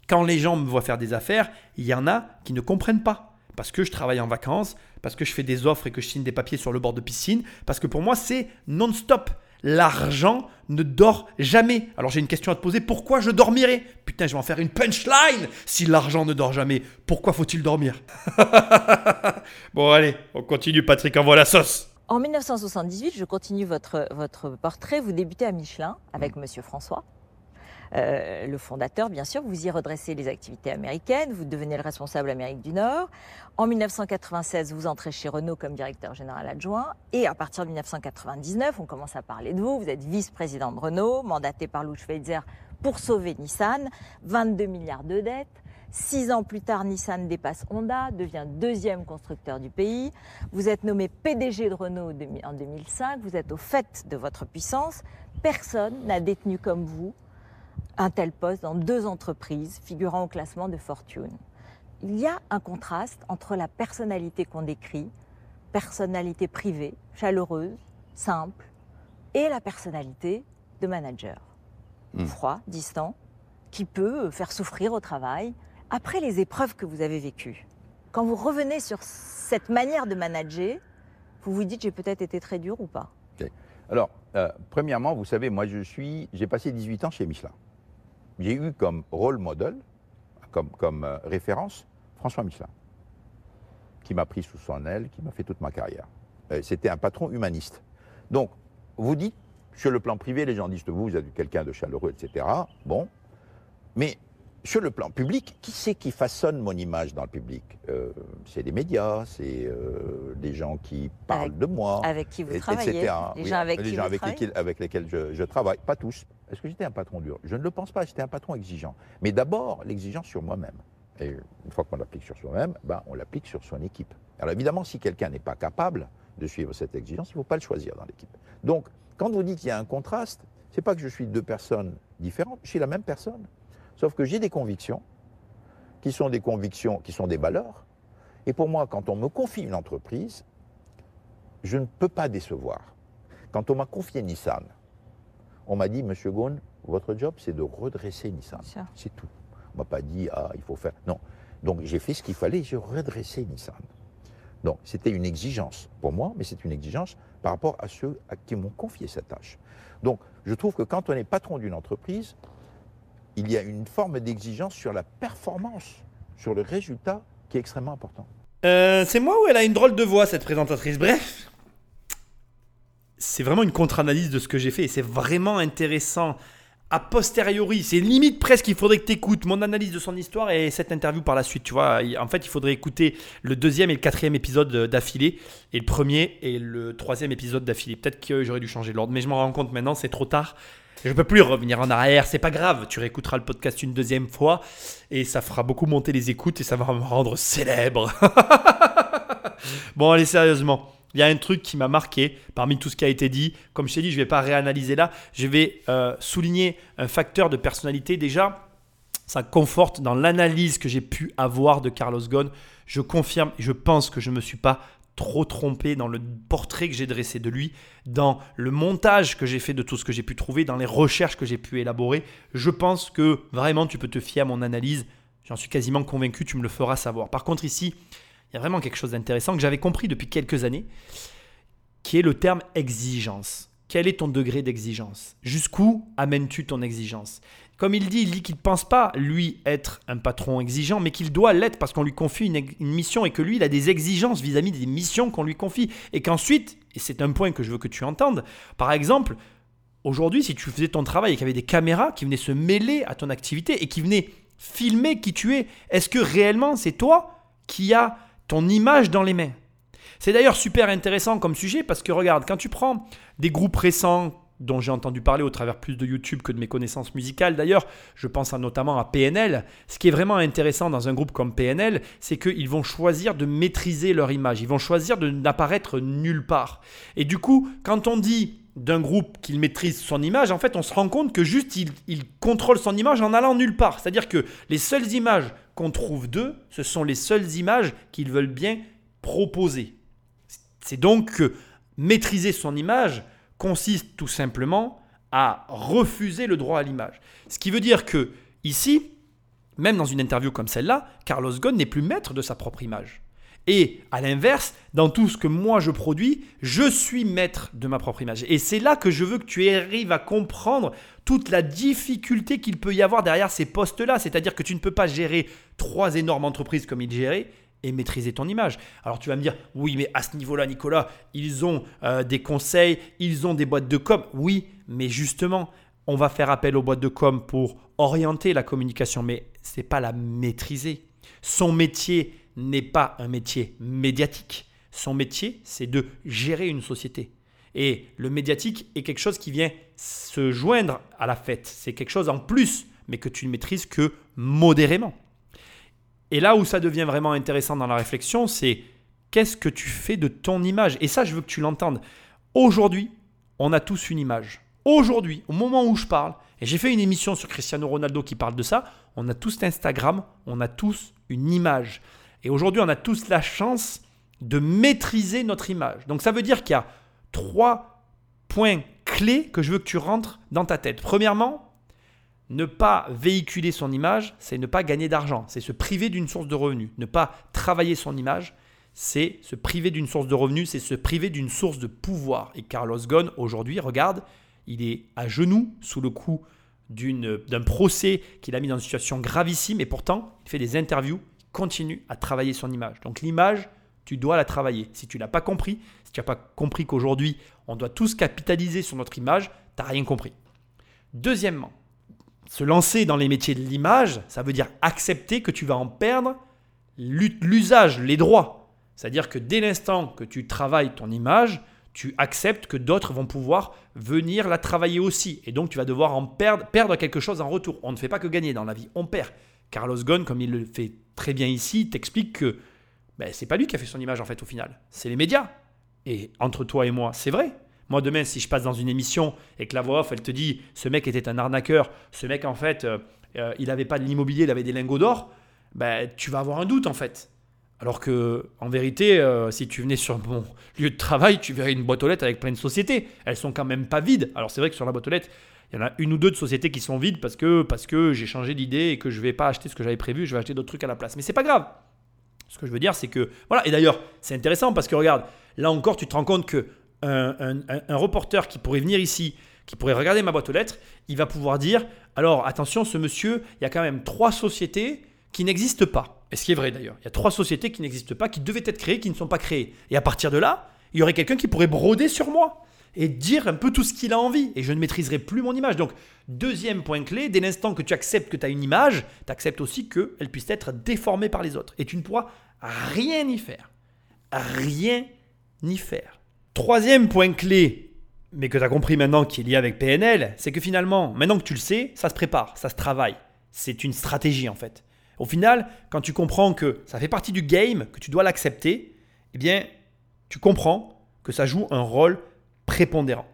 Quand les gens me voient faire des affaires, il y en a qui ne comprennent pas. Parce que je travaille en vacances, parce que je fais des offres et que je signe des papiers sur le bord de piscine, parce que pour moi c'est non-stop. L'argent ne dort jamais. Alors j'ai une question à te poser, pourquoi je dormirais? Putain, je vais en faire une punchline si l'argent ne dort jamais. Pourquoi faut-il dormir? *laughs* Bon allez, on continue Patrick, envoie la sauce. En 1978, je continue votre, votre portrait, vous débutez à Michelin avec Monsieur François. Euh, le fondateur, bien sûr. Vous y redressez les activités américaines, vous devenez le responsable Amérique du Nord. En 1996, vous entrez chez Renault comme directeur général adjoint. Et à partir de 1999, on commence à parler de vous. Vous êtes vice-président de Renault, mandaté par Lou Schweitzer pour sauver Nissan. 22 milliards de dettes. Six ans plus tard, Nissan dépasse Honda, devient deuxième constructeur du pays. Vous êtes nommé PDG de Renault en 2005. Vous êtes au fait de votre puissance. Personne n'a détenu comme vous un tel poste dans deux entreprises figurant au classement de Fortune. Il y a un contraste entre la personnalité qu'on décrit, personnalité privée, chaleureuse, simple, et la personnalité de manager. Hmm. Froid, distant, qui peut faire souffrir au travail. Après les épreuves que vous avez vécues, quand vous revenez sur cette manière de manager, vous vous dites j'ai peut-être été très dur ou pas? Alors, euh, premièrement, vous savez, moi je suis, j'ai passé 18 ans chez Michelin j'ai eu comme rôle modèle, comme, comme euh, référence, François Michelin, qui m'a pris sous son aile, qui m'a fait toute ma carrière. Euh, c'était un patron humaniste. Donc, vous dites, sur le plan privé, les gens disent vous, vous êtes quelqu'un de chaleureux, etc. Bon, mais sur le plan public, qui c'est qui façonne mon image dans le public? Euh, C'est les médias, c'est euh, des gens qui parlent de moi. Avec qui vous travaillez Les gens avec, les gens avec, lesquels, je, travaille. Pas tous. Est-ce que j'étais un patron dur? Je ne le pense pas, j'étais un patron exigeant. Mais d'abord, l'exigence sur moi-même. Et une fois qu'on l'applique sur soi-même, ben, on l'applique sur son équipe. Alors évidemment, si quelqu'un n'est pas capable de suivre cette exigence, il ne faut pas le choisir dans l'équipe. Donc, quand vous dites qu'il y a un contraste, c'est pas que je suis deux personnes différentes, je suis la même personne. Sauf que j'ai des convictions, qui sont des convictions, qui sont des valeurs. Et pour moi, quand on me confie une entreprise, je ne peux pas décevoir. Quand on m'a confié Nissan, on m'a dit, Monsieur Ghosn, votre job, c'est de redresser Nissan. C'est tout. On m'a pas dit, ah, il faut faire. Non. Donc j'ai fait ce qu'il fallait, j'ai redressé Nissan. Donc c'était une exigence pour moi, mais c'est une exigence par rapport à ceux à qui m'ont confié cette tâche. Donc je trouve que quand on est patron d'une entreprise, il y a une forme d'exigence sur la performance, sur le résultat qui est extrêmement important. Euh, c'est moi ou elle a une drôle de voix, cette présentatrice? Bref, c'est vraiment une contre-analyse de ce que j'ai fait et c'est vraiment intéressant a posteriori. C'est limite presque, il faudrait que tu écoutes mon analyse de son histoire et cette interview par la suite. Tu vois, en fait, il faudrait écouter le deuxième et le quatrième épisode d'affilée et le premier et le troisième épisode d'affilée. Peut-être que j'aurais dû changer l'ordre, mais je m'en rends compte maintenant, c'est trop tard. Je peux plus revenir en arrière, c'est pas grave. Tu réécouteras le podcast une deuxième fois et ça fera beaucoup monter les écoutes et ça va me rendre célèbre. *laughs* bon, allez, sérieusement. Il y a un truc qui m'a marqué parmi tout ce qui a été dit. Comme je t'ai dit, je ne vais pas réanalyser là. Je vais euh, souligner un facteur de personnalité. Déjà, ça conforte dans l'analyse que j'ai pu avoir de Carlos Ghosn. Je confirme je pense que je ne me suis pas trop trompé dans le portrait que j'ai dressé de lui, dans le montage que j'ai fait de tout ce que j'ai pu trouver, dans les recherches que j'ai pu élaborer. Je pense que vraiment tu peux te fier à mon analyse. J'en suis quasiment convaincu, tu me le feras savoir. Par contre ici, il y a vraiment quelque chose d'intéressant que j'avais compris depuis quelques années, qui est le terme exigence. Quel est ton degré d'exigence? Jusqu'où amènes-tu ton exigence? Comme il dit, il dit qu'il ne pense pas, lui, être un patron exigeant, mais qu'il doit l'être parce qu'on lui confie une, mission et que lui, il a des exigences vis-à-vis des missions qu'on lui confie. Et qu'ensuite, et c'est un point que je veux que tu entendes, par exemple, aujourd'hui, si tu faisais ton travail et qu'il y avait des caméras qui venaient se mêler à ton activité et qui venaient filmer qui tu es, est-ce que réellement c'est toi qui as ton image dans les mains c'est d'ailleurs super intéressant comme sujet parce que regarde, quand tu prends des groupes récents dont j'ai entendu parler au travers plus de YouTube que de mes connaissances musicales. D'ailleurs, je pense notamment à PNL. Ce qui est vraiment intéressant dans un groupe comme PNL, c'est qu'ils vont choisir de maîtriser leur image. Ils vont choisir de n'apparaître nulle part. Et du coup, quand on dit d'un groupe qu'il maîtrise son image, en fait, on se rend compte que juste il, il contrôle son image en allant nulle part. C'est-à-dire que les seules images qu'on trouve d'eux, ce sont les seules images qu'ils veulent bien proposer. C'est donc que maîtriser son image, consiste tout simplement à refuser le droit à l'image. Ce qui veut dire que ici, même dans une interview comme celle-là, Carlos Ghosn n'est plus maître de sa propre image. Et à l'inverse, dans tout ce que moi je produis, je suis maître de ma propre image. Et c'est là que je veux que tu arrives à comprendre toute la difficulté qu'il peut y avoir derrière ces postes-là. C'est-à-dire que tu ne peux pas gérer trois énormes entreprises comme il gérait et maîtriser ton image. Alors tu vas me dire, oui, mais à ce niveau-là, Nicolas, ils ont euh, des conseils, ils ont des boîtes de com. Oui, mais justement, on va faire appel aux boîtes de com pour orienter la communication, mais ce n'est pas la maîtriser. Son métier n'est pas un métier médiatique. Son métier, c'est de gérer une société. Et le médiatique est quelque chose qui vient se joindre à la fête. C'est quelque chose en plus, mais que tu ne maîtrises que modérément. Et là où ça devient vraiment intéressant dans la réflexion, c'est qu'est-ce que tu fais de ton image? Et ça, je veux que tu l'entendes. Aujourd'hui, on a tous une image. Aujourd'hui, au moment où je parle, et j'ai fait une émission sur Cristiano Ronaldo qui parle de ça, on a tous Instagram, on a tous une image. Et aujourd'hui, on a tous la chance de maîtriser notre image. Donc ça veut dire qu'il y a trois points clés que je veux que tu rentres dans ta tête. Premièrement, ne pas véhiculer son image, c'est ne pas gagner d'argent, c'est se priver d'une source de revenus. Ne pas travailler son image, c'est se priver d'une source de revenus, c'est se priver d'une source de pouvoir. Et Carlos Ghosn, aujourd'hui, regarde, il est à genoux sous le coup d'un procès qu'il a mis dans une situation gravissime et pourtant, il fait des interviews continue à travailler son image. Donc l'image, tu dois la travailler. Si tu l'as pas compris, si tu n'as pas compris qu'aujourd'hui, on doit tous capitaliser sur notre image, tu n'as rien compris. Deuxièmement, se lancer dans les métiers de l'image, ça veut dire accepter que tu vas en perdre l'usage, les droits. C'est-à-dire que dès l'instant que tu travailles ton image, tu acceptes que d'autres vont pouvoir venir la travailler aussi. Et donc tu vas devoir en perdre, perdre quelque chose en retour. On ne fait pas que gagner dans la vie, on perd. Carlos Ghosn, comme il le fait très bien ici, t'explique que ben, c'est pas lui qui a fait son image en fait au final, c'est les médias. Et entre toi et moi, c'est vrai. Moi demain, si je passe dans une émission et que la voix off, elle te dit, ce mec était un arnaqueur, ce mec en fait, euh, euh, il n'avait pas de l'immobilier, il avait des lingots d'or, ben, tu vas avoir un doute en fait. Alors que, en vérité, euh, si tu venais sur mon lieu de travail, tu verrais une boîte aux lettres avec plein de sociétés. Elles sont quand même pas vides. Alors c'est vrai que sur la boîte aux lettres, il y en a une ou deux de sociétés qui sont vides parce que, parce que j'ai changé d'idée et que je ne vais pas acheter ce que j'avais prévu, je vais acheter d'autres trucs à la place. Mais c'est pas grave. Ce que je veux dire, c'est que. Voilà, et d'ailleurs, c'est intéressant parce que regarde, là encore, tu te rends compte que un, reporter qui pourrait venir ici, qui pourrait regarder ma boîte aux lettres, il va pouvoir dire alors attention, ce monsieur, il y a quand même trois sociétés qui n'existent pas. Et ce qui est vrai d'ailleurs. Il y a trois sociétés qui n'existent pas, qui devaient être créées, qui ne sont pas créées. Et à partir de là, il y aurait quelqu'un qui pourrait broder sur moi et dire un peu tout ce qu'il a envie. Et je ne maîtriserai plus mon image. Donc, deuxième point clé, dès l'instant que tu acceptes que tu as une image, tu acceptes aussi qu'elle puisse être déformée par les autres. Et tu ne pourras rien y faire. Rien y faire. Troisième point clé, mais que tu as compris maintenant qui est lié avec PNL, c'est que finalement, maintenant que tu le sais, ça se prépare, ça se travaille. C'est une stratégie en fait. Au final, quand tu comprends que ça fait partie du game, que tu dois l'accepter, eh bien, tu comprends que ça joue un rôle prépondérant.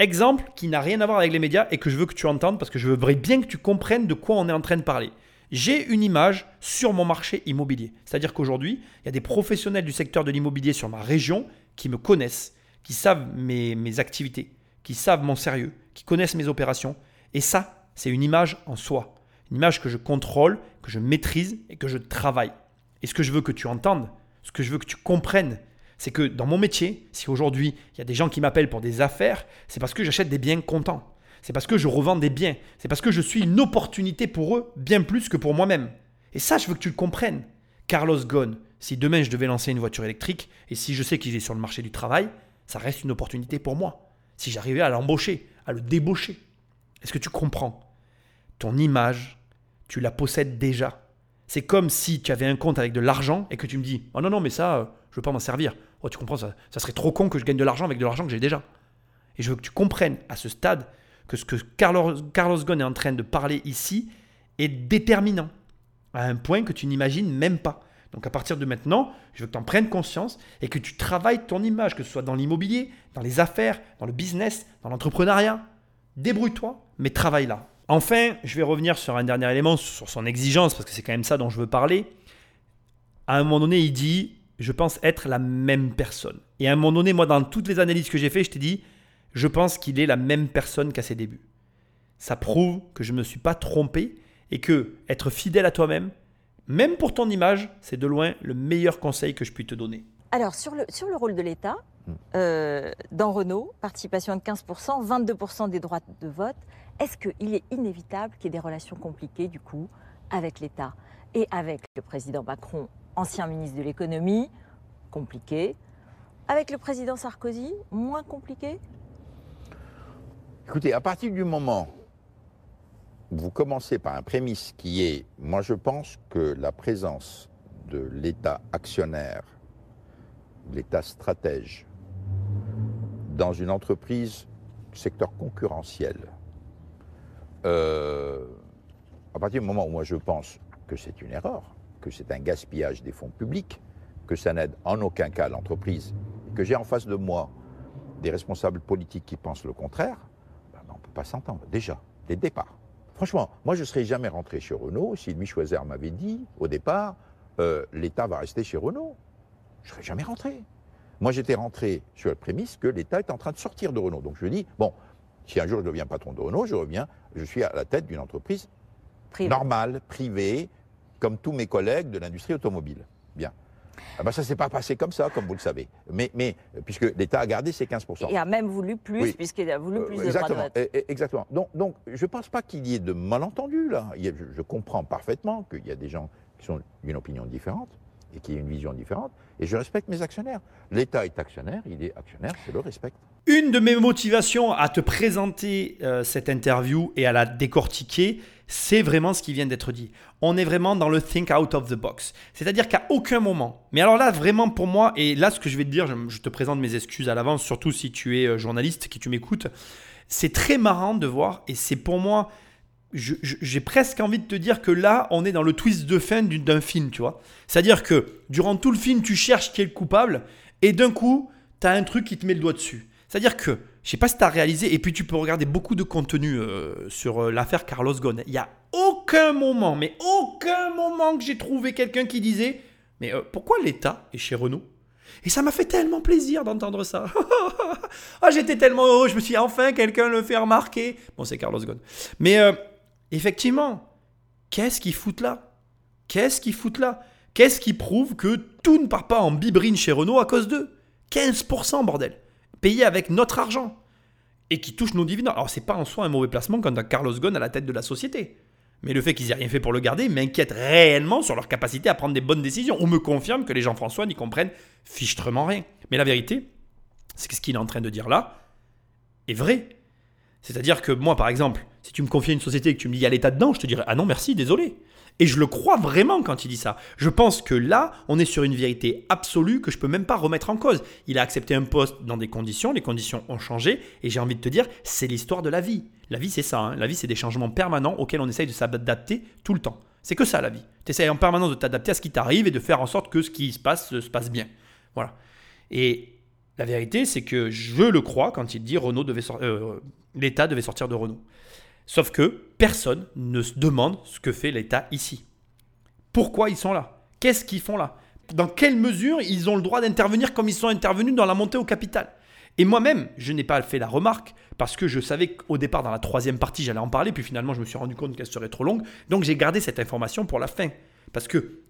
Exemple qui n'a rien à voir avec les médias et que je veux que tu entendes parce que je veux bien que tu comprennes de quoi on est en train de parler. J'ai une image sur mon marché immobilier. C'est-à-dire qu'aujourd'hui, il y a des professionnels du secteur de l'immobilier sur ma région qui me connaissent, qui savent mes, mes activités, qui savent mon sérieux, qui connaissent mes opérations. Et ça, c'est une image en soi. Une image que je contrôle, que je maîtrise et que je travaille. Et ce que je veux que tu entendes, ce que je veux que tu comprennes, c'est que dans mon métier, si aujourd'hui il y a des gens qui m'appellent pour des affaires, c'est parce que j'achète des biens contents. C'est parce que je revends des biens. C'est parce que je suis une opportunité pour eux, bien plus que pour moi-même. Et ça, je veux que tu le comprennes. Carlos Ghosn, si demain je devais lancer une voiture électrique, et si je sais qu'il est sur le marché du travail, ça reste une opportunité pour moi. Si j'arrivais à l'embaucher, à le débaucher. Est-ce que tu comprends? Ton image, tu la possèdes déjà. C'est comme si tu avais un compte avec de l'argent et que tu me dis Oh non, non, mais ça, euh, je veux pas m'en servir. Oh, tu comprends, ça, ça serait trop con que je gagne de l'argent avec de l'argent que j'ai déjà. Et je veux que tu comprennes à ce stade que ce que Carlos, Carlos Ghosn est en train de parler ici est déterminant, à un point que tu n'imagines même pas. Donc à partir de maintenant, je veux que tu en prennes conscience et que tu travailles ton image, que ce soit dans l'immobilier, dans les affaires, dans le business, dans l'entrepreneuriat. Débrouille-toi, mais travaille là. Enfin, je vais revenir sur un dernier élément, sur son exigence, parce que c'est quand même ça dont je veux parler. À un moment donné, il dit je pense être la même personne. Et à un moment donné, moi, dans toutes les analyses que j'ai fait, je t'ai dit, je pense qu'il est la même personne qu'à ses débuts. Ça prouve que je ne me suis pas trompé et que être fidèle à toi-même, même pour ton image, c'est de loin le meilleur conseil que je puis te donner. Alors, sur le, sur le rôle de l'État, euh, dans Renault, participation de 15%, 22% des droits de vote, est-ce qu'il est inévitable qu'il y ait des relations compliquées, du coup, avec l'État et avec le président Macron, ancien ministre de l'économie, compliqué, avec le président Sarkozy, moins compliqué. Écoutez, à partir du moment où vous commencez par un prémisse qui est, moi je pense que la présence de l'État actionnaire, l'État stratège, dans une entreprise secteur concurrentiel, euh, à partir du moment où moi je pense que c'est une erreur, que c'est un gaspillage des fonds publics, que ça n'aide en aucun cas l'entreprise, que j'ai en face de moi des responsables politiques qui pensent le contraire, pas s'entendre, déjà, dès le départ. Franchement, moi, je ne serais jamais rentré chez Renault si Louis Choiser m'avait dit, au départ, euh, l'État va rester chez Renault. Je ne serais jamais rentré. Moi, j'étais rentré sur la prémisse que l'État est en train de sortir de Renault. Donc, je dis, bon, si un jour je deviens patron de Renault, je reviens, je suis à la tête d'une entreprise normale, privée, comme tous mes collègues de l'industrie automobile. Bien. Ah ben ça ne s'est pas passé comme ça, comme vous le savez. Mais, mais puisque l'État a gardé ses 15%. Et a même voulu plus, puisqu'il a voulu plus de droits de vote. Exactement. Donc, donc je ne pense pas qu'il y ait de malentendus là. je, je comprends parfaitement qu'il y a des gens qui sont d'une opinion différente et qui ont une vision différente. Et je respecte mes actionnaires. L'État est actionnaire, il est actionnaire, je le respecte. Une de mes motivations à te présenter euh, cette interview et à la décortiquer, c'est vraiment ce qui vient d'être dit. On est vraiment dans le think out of the box. C'est-à-dire qu'à aucun moment, mais alors là vraiment pour moi, et là ce que je vais te dire, je, te présente mes excuses à l'avance, surtout si tu es euh, journaliste, qui tu m'écoutes, c'est très marrant de voir, et c'est pour moi, j'ai presque envie de te dire que là, on est dans le twist de fin d'un film, tu vois. C'est-à-dire que durant tout le film, tu cherches qui est le coupable, et d'un coup, tu as un truc qui te met le doigt dessus. C'est-à-dire que, je sais pas si tu as réalisé, et puis tu peux regarder beaucoup de contenu euh, sur euh, l'affaire Carlos Ghosn. Il n'y a aucun moment, mais aucun moment que j'ai trouvé quelqu'un qui disait Mais euh, pourquoi l'État est chez Renault? Et ça m'a fait tellement plaisir d'entendre ça. *laughs* ah, j'étais tellement heureux, je me suis dit, enfin quelqu'un le fait remarquer. Bon, c'est Carlos Ghosn. Mais effectivement, qu'est-ce qu'ils foutent là? Qu'est-ce qu'ils foutent là? Qu'est-ce qui prouve que tout ne part pas en bibrine chez Renault à cause d'eux? 15%, bordel payé avec notre argent et qui touche nos dividendes. Alors, c'est pas en soi un mauvais placement quand on a Carlos Ghosn à la tête de la société. Mais le fait qu'ils aient rien fait pour le garder m'inquiète réellement sur leur capacité à prendre des bonnes décisions. Ou me confirme que les Jean-François n'y comprennent fichtrement rien. Mais la vérité, c'est que ce qu'il est en train de dire là est vrai. C'est-à-dire que moi, par exemple, si tu me confiais une société et que tu me dis a l'État dedans, je te dirais ah non merci, désolé. Et je le crois vraiment quand il dit ça. Je pense que là, on est sur une vérité absolue que je peux même pas remettre en cause. Il a accepté un poste dans des conditions, les conditions ont changé, et j'ai envie de te dire, c'est l'histoire de la vie. La vie, c'est ça. Hein. La vie, c'est des changements permanents auxquels on essaye de s'adapter tout le temps. C'est que ça, la vie. Tu essayes en permanence de t'adapter à ce qui t'arrive et de faire en sorte que ce qui se passe se passe bien. Voilà. Et la vérité, c'est que je le crois quand il dit Renault devait euh, l'État devait sortir de Renault. Sauf que personne ne se demande ce que fait l'État ici. Pourquoi ils sont là? Qu'est-ce qu'ils font là? Dans quelle mesure ils ont le droit d'intervenir comme ils sont intervenus dans la montée au capital? Et moi-même, je n'ai pas fait la remarque parce que je savais qu'au départ, dans la troisième partie, j'allais en parler, puis finalement, je me suis rendu compte qu'elle serait trop longue. Donc j'ai gardé cette information pour la fin. Parce que,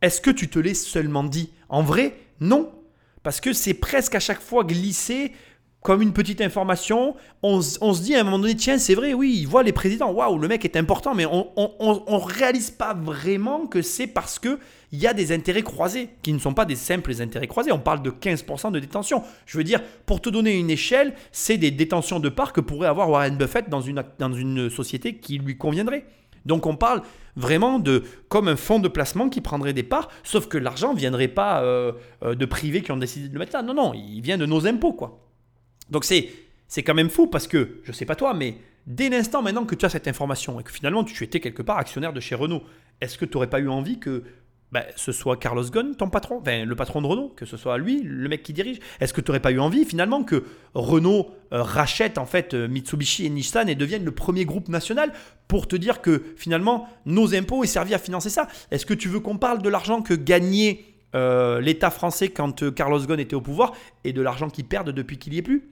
est-ce que tu te l'es seulement dit? En vrai, non. Parce que c'est presque à chaque fois glissé comme une petite information, on, se dit à un moment donné, tiens, c'est vrai, oui, il voit les présidents, waouh, le mec est important, mais on ne réalise pas vraiment que c'est parce qu'il y a des intérêts croisés, qui ne sont pas des simples intérêts croisés. On parle de 15% de détention. Je veux dire, pour te donner une échelle, c'est des détentions de parts que pourrait avoir Warren Buffett dans une, dans une société qui lui conviendrait. Donc on parle vraiment de comme un fonds de placement qui prendrait des parts, sauf que l'argent ne viendrait pas euh, euh, de privés qui ont décidé de le mettre là. Non, non, il vient de nos impôts, quoi. Donc c'est, c'est quand même fou parce que, je ne sais pas toi, mais dès l'instant maintenant que tu as cette information et que finalement tu étais quelque part actionnaire de chez Renault, est-ce que tu n'aurais pas eu envie que ben, ce soit Carlos Ghosn, ton patron, enfin, le patron de Renault, que ce soit lui, le mec qui dirige Est-ce que tu n'aurais pas eu envie finalement que Renault euh, rachète en fait euh, Mitsubishi et Nissan et devienne le premier groupe national pour te dire que finalement nos impôts aient servi à financer ça? Est-ce que tu veux qu'on parle de l'argent que gagnait euh, l'État français quand Carlos Ghosn était au pouvoir et de l'argent qu'il perd depuis qu'il n'y est plus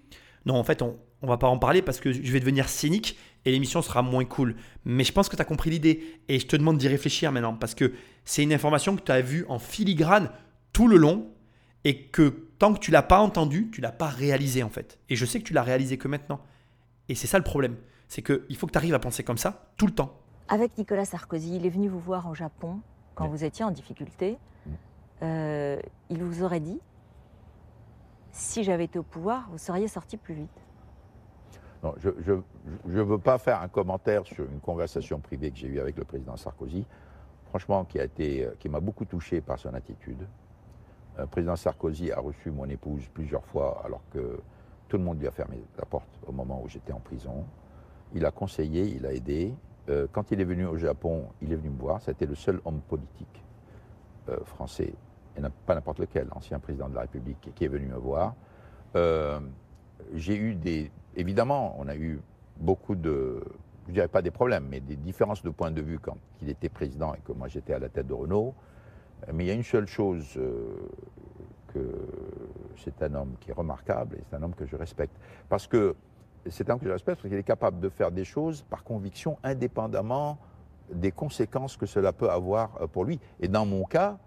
Non, en fait, on, on va pas en parler parce que je vais devenir cynique et l'émission sera moins cool. Mais je pense que tu as compris l'idée et je te demande d'y réfléchir maintenant parce que c'est une information que tu as vue en filigrane tout le long et que tant que tu l'as pas entendu, tu l'as pas réalisé en fait. Et je sais que tu l'as réalisé que maintenant. Et c'est ça le problème. C'est qu'il faut que tu arrives à penser comme ça tout le temps. Avec Nicolas Sarkozy, il est venu vous voir au Japon quand vous étiez en difficulté. Euh, il vous aurait dit, si j'avais été au pouvoir, vous seriez sorti plus vite. Je ne veux pas faire un commentaire sur une conversation privée que j'ai eue avec le président Sarkozy, franchement, qui, a été, qui m'a beaucoup touché par son attitude. Le président Sarkozy a reçu mon épouse plusieurs fois alors que tout le monde lui a fermé la porte au moment où j'étais en prison. Il a conseillé, il a aidé. Euh, quand il est venu au Japon, il est venu me voir. C'était le seul homme politique euh, français, et pas n'importe lequel, ancien président de la République, qui est venu me voir. Euh, j'ai eu des. Évidemment, on a eu beaucoup de. Je dirais pas des problèmes, mais des différences de point de vue quand il était président et que moi j'étais à la tête de Renault. Mais il y a une seule chose que c'est un homme qui est remarquable et c'est un homme que je respecte. Parce que c'est un homme que je respecte parce qu'il est capable de faire des choses par conviction indépendamment des conséquences que cela peut avoir euh, pour lui. Et dans mon cas,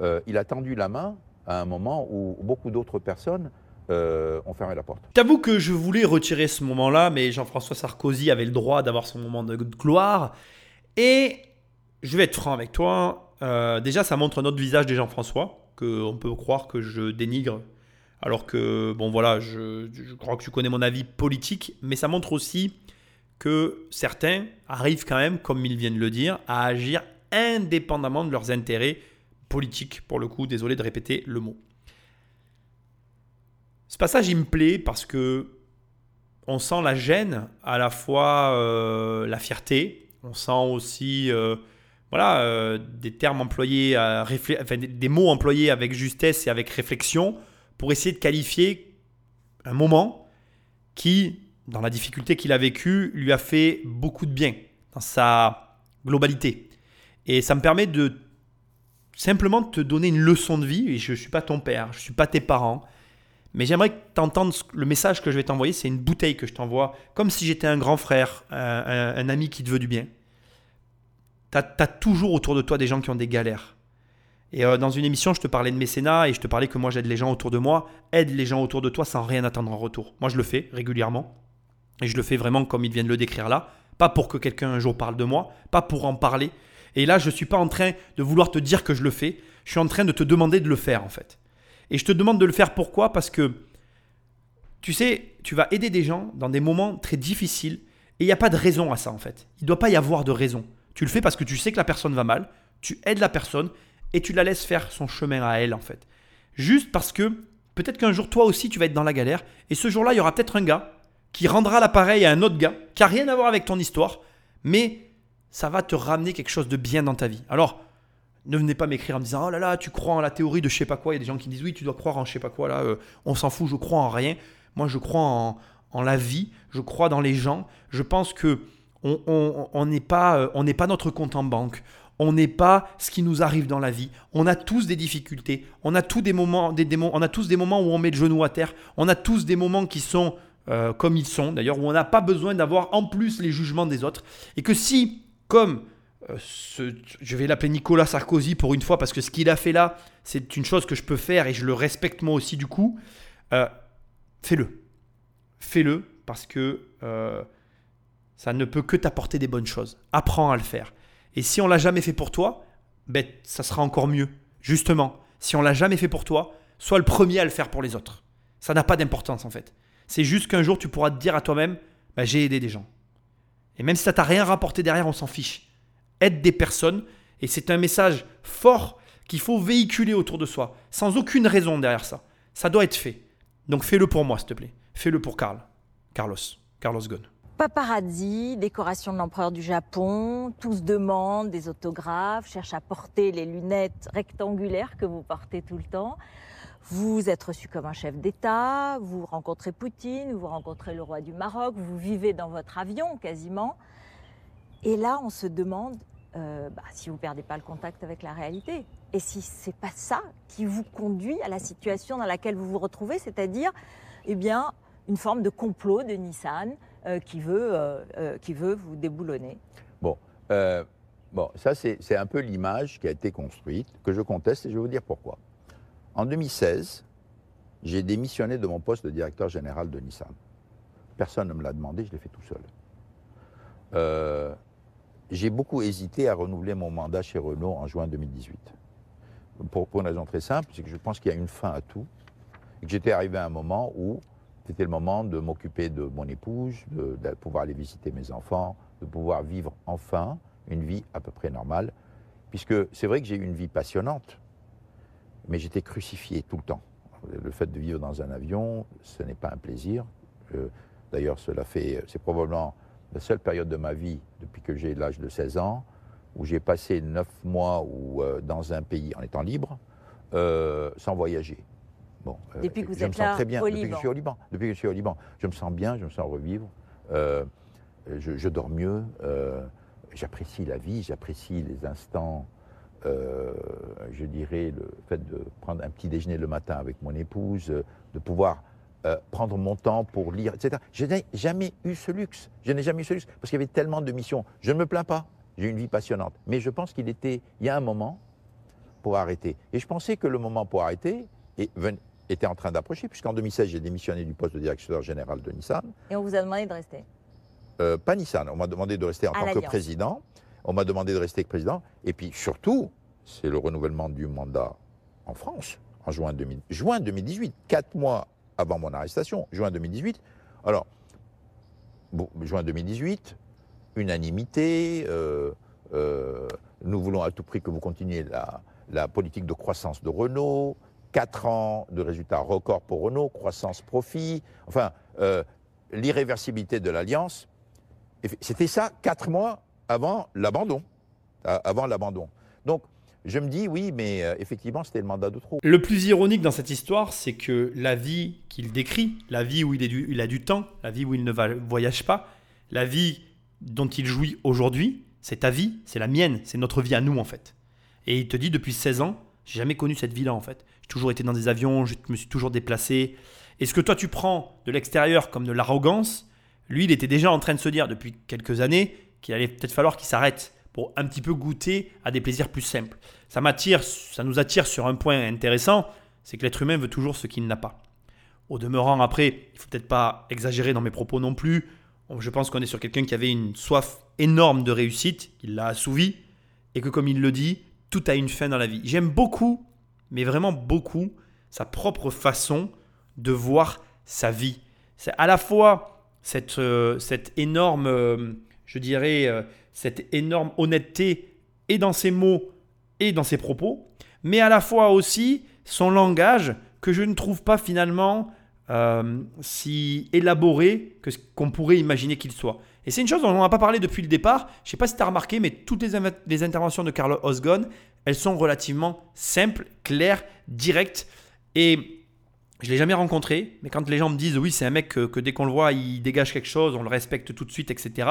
euh, il a tendu la main à un moment où beaucoup d'autres personnes euh, ont fermé la porte. T'avoue que je voulais retirer ce moment-là, mais Jean-François Sarkozy avait le droit d'avoir son moment de gloire. Et je vais être franc avec toi. déjà, ça montre un autre visage des Jean-François, qu'on peut croire que je dénigre alors que, bon voilà, je, crois que tu connais mon avis politique, mais ça montre aussi que certains arrivent quand même, comme ils viennent de le dire, à agir indépendamment de leurs intérêts politiques, pour le coup, désolé de répéter le mot. Ce passage, il me plaît parce que on sent la gêne, à la fois euh, la fierté, on sent aussi euh, voilà, euh, des termes employés, des mots employés avec justesse et avec réflexion pour essayer de qualifier un moment qui, dans la difficulté qu'il a vécue, lui a fait beaucoup de bien dans sa globalité. Et ça me permet de simplement te donner une leçon de vie. Et je ne suis pas ton père, je ne suis pas tes parents. Mais j'aimerais que tu entendes le message que je vais t'envoyer. C'est une bouteille que je t'envoie, comme si j'étais un grand frère, un, ami qui te veut du bien. Tu as toujours autour de toi des gens qui ont des galères. Et euh, dans une émission, je te parlais de mécénat et je te parlais que moi j'aide les gens autour de moi. Aide les gens autour de toi sans rien attendre en retour. Moi je le fais régulièrement. Et je le fais vraiment comme ils viennent le décrire là. Pas pour que quelqu'un un jour parle de moi, pas pour en parler. Et là, je ne suis pas en train de vouloir te dire que je le fais. Je suis en train de te demander de le faire en fait. Et je te demande de le faire pourquoi? Parce que, tu sais, tu vas aider des gens dans des moments très difficiles. Et il n'y a pas de raison à ça en fait. Il ne doit pas y avoir de raison. Tu le fais parce que tu sais que la personne va mal. Tu aides la personne et tu la laisses faire son chemin à elle en fait. Juste parce que peut-être qu'un jour toi aussi tu vas être dans la galère et ce jour-là il y aura peut-être un gars qui rendra l'appareil à un autre gars qui a rien à voir avec ton histoire, mais ça va te ramener quelque chose de bien dans ta vie. Alors ne venez pas m'écrire en me disant oh là là tu crois en la théorie de je sais pas quoi. Il y a des gens qui disent oui tu dois croire en je sais pas quoi là. Euh, on s'en fout, je crois en rien. Moi je crois en, en la vie, je crois dans les gens. Je pense que on n'est pas, euh, on n'est pas notre compte en banque on n'est pas ce qui nous arrive dans la vie. On a tous des difficultés. On a tous des moments, des, on a tous des moments où on met le genou à terre. On a tous des moments qui sont euh, comme ils sont, d'ailleurs, où on n'a pas besoin d'avoir en plus les jugements des autres. Et que si, comme euh, je vais l'appeler Nicolas Sarkozy pour une fois, parce que ce qu'il a fait là, c'est une chose que je peux faire et je le respecte moi aussi du coup, euh, fais-le. Fais-le parce que ça ne peut que t'apporter des bonnes choses. Apprends à le faire. Et si on l'a jamais fait pour toi, ben, ça sera encore mieux. Justement, si on l'a jamais fait pour toi, sois le premier à le faire pour les autres. Ça n'a pas d'importance en fait. C'est juste qu'un jour tu pourras te dire à toi-même, ben, j'ai aidé des gens. Et même si ça t'a rien rapporté derrière, on s'en fiche. Aide des personnes et c'est un message fort qu'il faut véhiculer autour de soi, sans aucune raison derrière ça. Ça doit être fait. Donc fais-le pour moi, s'il te plaît. Fais-le pour Carl. Carlos. Carlos Ghosn. Paparazzi, décoration de l'empereur du Japon, tous demandent des autographes, cherchent à porter les lunettes rectangulaires que vous portez tout le temps. Vous êtes reçu comme un chef d'État, vous rencontrez Poutine, vous rencontrez le roi du Maroc, vous vivez dans votre avion quasiment. Et là, on se demande euh, bah, si vous perdez pas le contact avec la réalité. Et si c'est pas ça qui vous conduit à la situation dans laquelle vous vous retrouvez, c'est-à-dire, eh bien, une forme de complot de Nissan qui, veut, qui veut vous déboulonner. Bon, bon ça c'est un peu l'image qui a été construite, que je conteste et je vais vous dire pourquoi. En 2016, j'ai démissionné de mon poste de directeur général de Nissan. Personne ne me l'a demandé, je l'ai fait tout seul. Euh, j'ai beaucoup hésité à renouveler mon mandat chez Renault en juin 2018. Pour, une raison très simple, c'est que je pense qu'il y a une fin à tout. Et que j'étais arrivé à un moment où c'était le moment de m'occuper de mon épouse, de, de, pouvoir aller visiter mes enfants, de pouvoir vivre enfin une vie à peu près normale. Puisque c'est vrai que j'ai eu une vie passionnante, mais j'étais crucifié tout le temps. Le fait de vivre dans un avion, ce n'est pas un plaisir. D'ailleurs, cela fait, c'est probablement la seule période de ma vie, depuis que j'ai l'âge de 16 ans, où j'ai passé 9 mois ou, euh, dans un pays en étant libre, euh, sans voyager. Bon, euh, depuis que vous êtes là, très bien. depuis que je suis au Liban. Depuis que je suis au Liban, je me sens bien, je me sens revivre. Je, je, dors mieux. j'apprécie la vie, j'apprécie les instants. Je dirais le fait de prendre un petit déjeuner le matin avec mon épouse, de pouvoir euh, prendre mon temps pour lire, etc. Je n'ai jamais eu ce luxe. Je n'ai jamais eu ce luxe parce qu'il y avait tellement de missions. Je ne me plains pas. J'ai une vie passionnante. Mais je pense qu'il était, il y a un moment pour arrêter. Et je pensais que le moment pour arrêter était en train d'approcher, puisqu'en 2016, j'ai démissionné du poste de directeur général de Nissan. Et on vous a demandé de rester? Euh, Pas Nissan. On m'a demandé de rester en tant que président. On m'a demandé de rester président. Et puis surtout, c'est le renouvellement du mandat en France en juin, juin 2018, quatre mois avant mon arrestation, juin 2018. Alors, bon, juin 2018, unanimité, euh, euh, nous voulons à tout prix que vous continuiez la, politique de croissance de Renault, 4 ans de résultats records pour Renault, croissance-profit, enfin, euh, l'irréversibilité de l'alliance. C'était ça quatre mois avant l'abandon. Avant l'abandon. Donc, je me dis oui, mais euh, effectivement, c'était le mandat de trop. Le plus ironique dans cette histoire, c'est que la vie qu'il décrit, la vie où il, a du temps, la vie où il ne va, voyage pas, la vie dont il jouit aujourd'hui, c'est ta vie, c'est la mienne, c'est notre vie à nous en fait. Et il te dit depuis 16 ans, j'ai jamais connu cette vie-là en fait. J'ai toujours été dans des avions, je me suis toujours déplacé. Et ce que toi tu prends de l'extérieur comme de l'arrogance, lui il était déjà en train de se dire depuis quelques années qu'il allait peut-être falloir qu'il s'arrête pour un petit peu goûter à des plaisirs plus simples. Ça m'attire, ça nous attire sur un point intéressant, c'est que l'être humain veut toujours ce qu'il n'a pas. Au demeurant, après, il faut peut-être pas exagérer dans mes propos non plus. Je pense qu'on est sur quelqu'un qui avait une soif énorme de réussite, il l'a assouvi, et que comme il le dit, tout a une fin dans la vie. J'aime beaucoup, mais vraiment beaucoup, sa propre façon de voir sa vie. C'est à la fois cette, euh, cette énorme, euh, je dirais, euh, cette énorme honnêteté et dans ses mots et dans ses propos, mais à la fois aussi son langage que je ne trouve pas finalement euh, si élaboré que qu'on pourrait imaginer qu'il soit. Et c'est une chose dont on n'a pas parlé depuis le départ. Je ne sais pas si tu as remarqué, mais toutes les, interventions de Carlo Osgon, elles sont relativement simples, claires, directes. Et je ne l'ai jamais rencontré, mais quand les gens me disent oui, c'est un mec que dès qu'on le voit, il dégage quelque chose, on le respecte tout de suite, etc.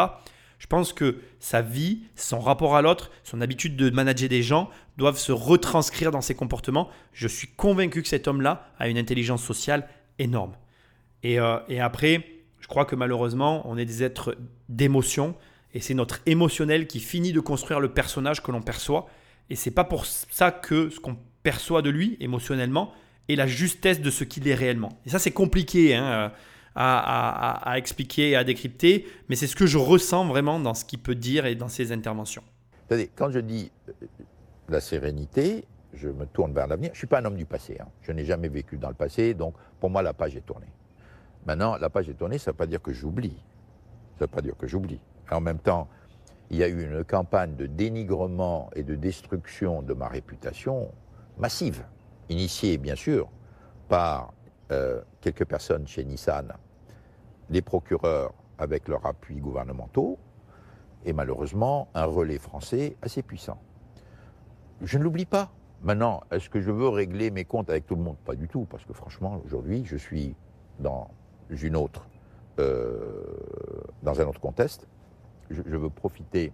Je pense que sa vie, son rapport à l'autre, son habitude de manager des gens doivent se retranscrire dans ses comportements. Je suis convaincu que cet homme-là a une intelligence sociale énorme. Et, euh, et, après, je crois que malheureusement, on est des êtres d'émotion et c'est notre émotionnel qui finit de construire le personnage que l'on perçoit. Et c'est pas pour ça que ce qu'on perçoit de lui émotionnellement est la justesse de ce qu'il est réellement. Et ça, c'est compliqué. Hein à, expliquer et à décrypter, mais c'est ce que je ressens vraiment dans ce qu'il peut dire et dans ses interventions. Quand je dis euh, la sérénité, je me tourne vers l'avenir. Je ne suis pas un homme du passé. Hein. Je n'ai jamais vécu dans le passé, donc pour moi, la page est tournée. Maintenant, la page est tournée, ça ne veut pas dire que j'oublie. Ça ne veut pas dire que j'oublie. En même temps, il y a eu une campagne de dénigrement et de destruction de ma réputation massive, initiée bien sûr par euh, quelques personnes chez Nissan les procureurs avec leurs appuis gouvernementaux, et malheureusement un relais français assez puissant. Je ne l'oublie pas. Maintenant, est-ce que je veux régler mes comptes avec tout le monde? Pas du tout, parce que franchement, aujourd'hui, je suis dans une autre, euh, dans un autre contexte. Je, veux profiter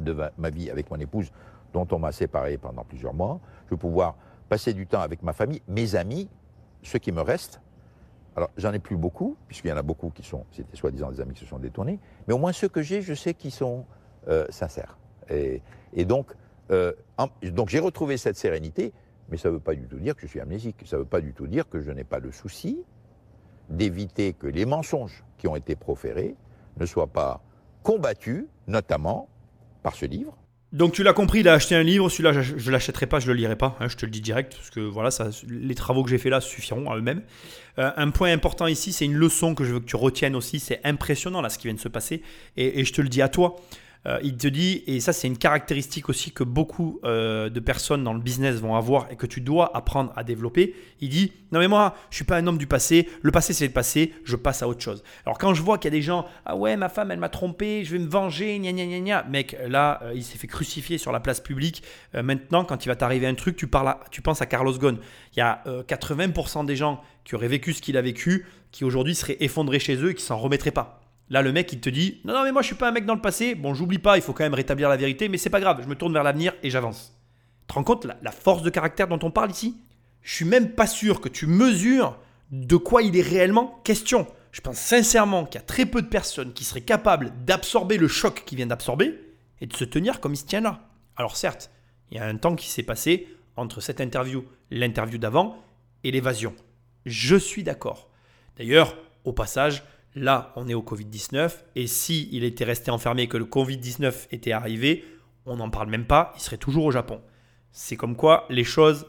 de ma, vie avec mon épouse, dont on m'a séparé pendant plusieurs mois. Je veux pouvoir passer du temps avec ma famille, mes amis, ceux qui me restent, Alors, j'en ai plus beaucoup, puisqu'il y en a beaucoup qui sont, c'était soi-disant des amis qui se sont détournés, mais au moins ceux que j'ai, je sais qu'ils sont euh, sincères. Et, donc, euh, donc j'ai retrouvé cette sérénité, mais ça ne veut pas du tout dire que je suis amnésique. Ça ne veut pas du tout dire que je n'ai pas le souci d'éviter que les mensonges qui ont été proférés ne soient pas combattus, notamment par ce livre. Donc tu l'as compris, il a acheté un livre, celui-là je, je l'achèterai pas, je le lirai pas, hein, je te le dis direct, parce que voilà, ça, les travaux que j'ai fait là suffiront à eux-mêmes. Euh, un point important ici, c'est une leçon que je veux que tu retiennes aussi, c'est impressionnant là ce qui vient de se passer, et je te le dis à toi. Euh, il te dit, et ça c'est une caractéristique aussi que beaucoup euh, de personnes dans le business vont avoir et que tu dois apprendre à développer. Il dit, non mais moi, je suis pas un homme du passé, le passé c'est le passé, je passe à autre chose. Alors quand je vois qu'il y a des gens, ah ouais, ma femme elle m'a trompé, je vais me venger, gna gna gna gna, mec, là euh, il s'est fait crucifier sur la place publique. Maintenant, quand il va t'arriver un truc, tu, parles tu penses à Carlos Ghosn. Il y a euh, 80% des gens qui auraient vécu ce qu'il a vécu, qui aujourd'hui seraient effondrés chez eux et qui s'en remettraient pas. Là, le mec, il te dit Non, non, mais moi, je suis pas un mec dans le passé. Bon, j'oublie pas, il faut quand même rétablir la vérité, mais c'est pas grave, je me tourne vers l'avenir et j'avance. Tu te rends compte la, force de caractère dont on parle ici? Je suis même pas sûr que tu mesures de quoi il est réellement question. Je pense sincèrement qu'il y a très peu de personnes qui seraient capables d'absorber le choc qu'il vient d'absorber et de se tenir comme il se tient là. Alors, certes, il y a un temps qui s'est passé entre cette interview, l'interview d'avant et l'évasion. Je suis d'accord. D'ailleurs, au passage, là, on est au Covid-19, et si il était resté enfermé et que le Covid-19 était arrivé, on n'en parle même pas, il serait toujours au Japon. C'est comme quoi les choses,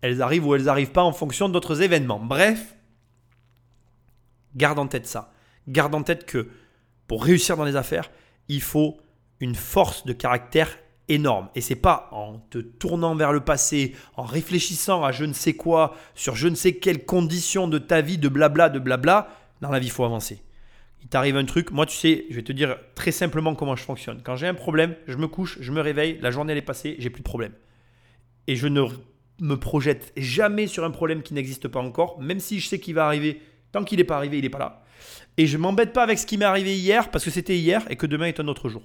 elles arrivent ou elles n'arrivent pas en fonction d'autres événements. Bref, garde en tête ça. Garde en tête que pour réussir dans les affaires, il faut une force de caractère énorme. Et c'est pas en te tournant vers le passé, en réfléchissant à je ne sais quoi, sur je ne sais quelles conditions de ta vie, de blabla, de blabla. Dans la vie, il faut avancer. Il t'arrive un truc, moi tu sais, je vais te dire très simplement comment je fonctionne. Quand j'ai un problème, je me couche, je me réveille, la journée est passée, j'ai plus de problème. Et je ne me projette jamais sur un problème qui n'existe pas encore, même si je sais qu'il va arriver. Tant qu'il n'est pas arrivé, il n'est pas là. Et je m'embête pas avec ce qui m'est arrivé hier, parce que c'était hier et que demain est un autre jour.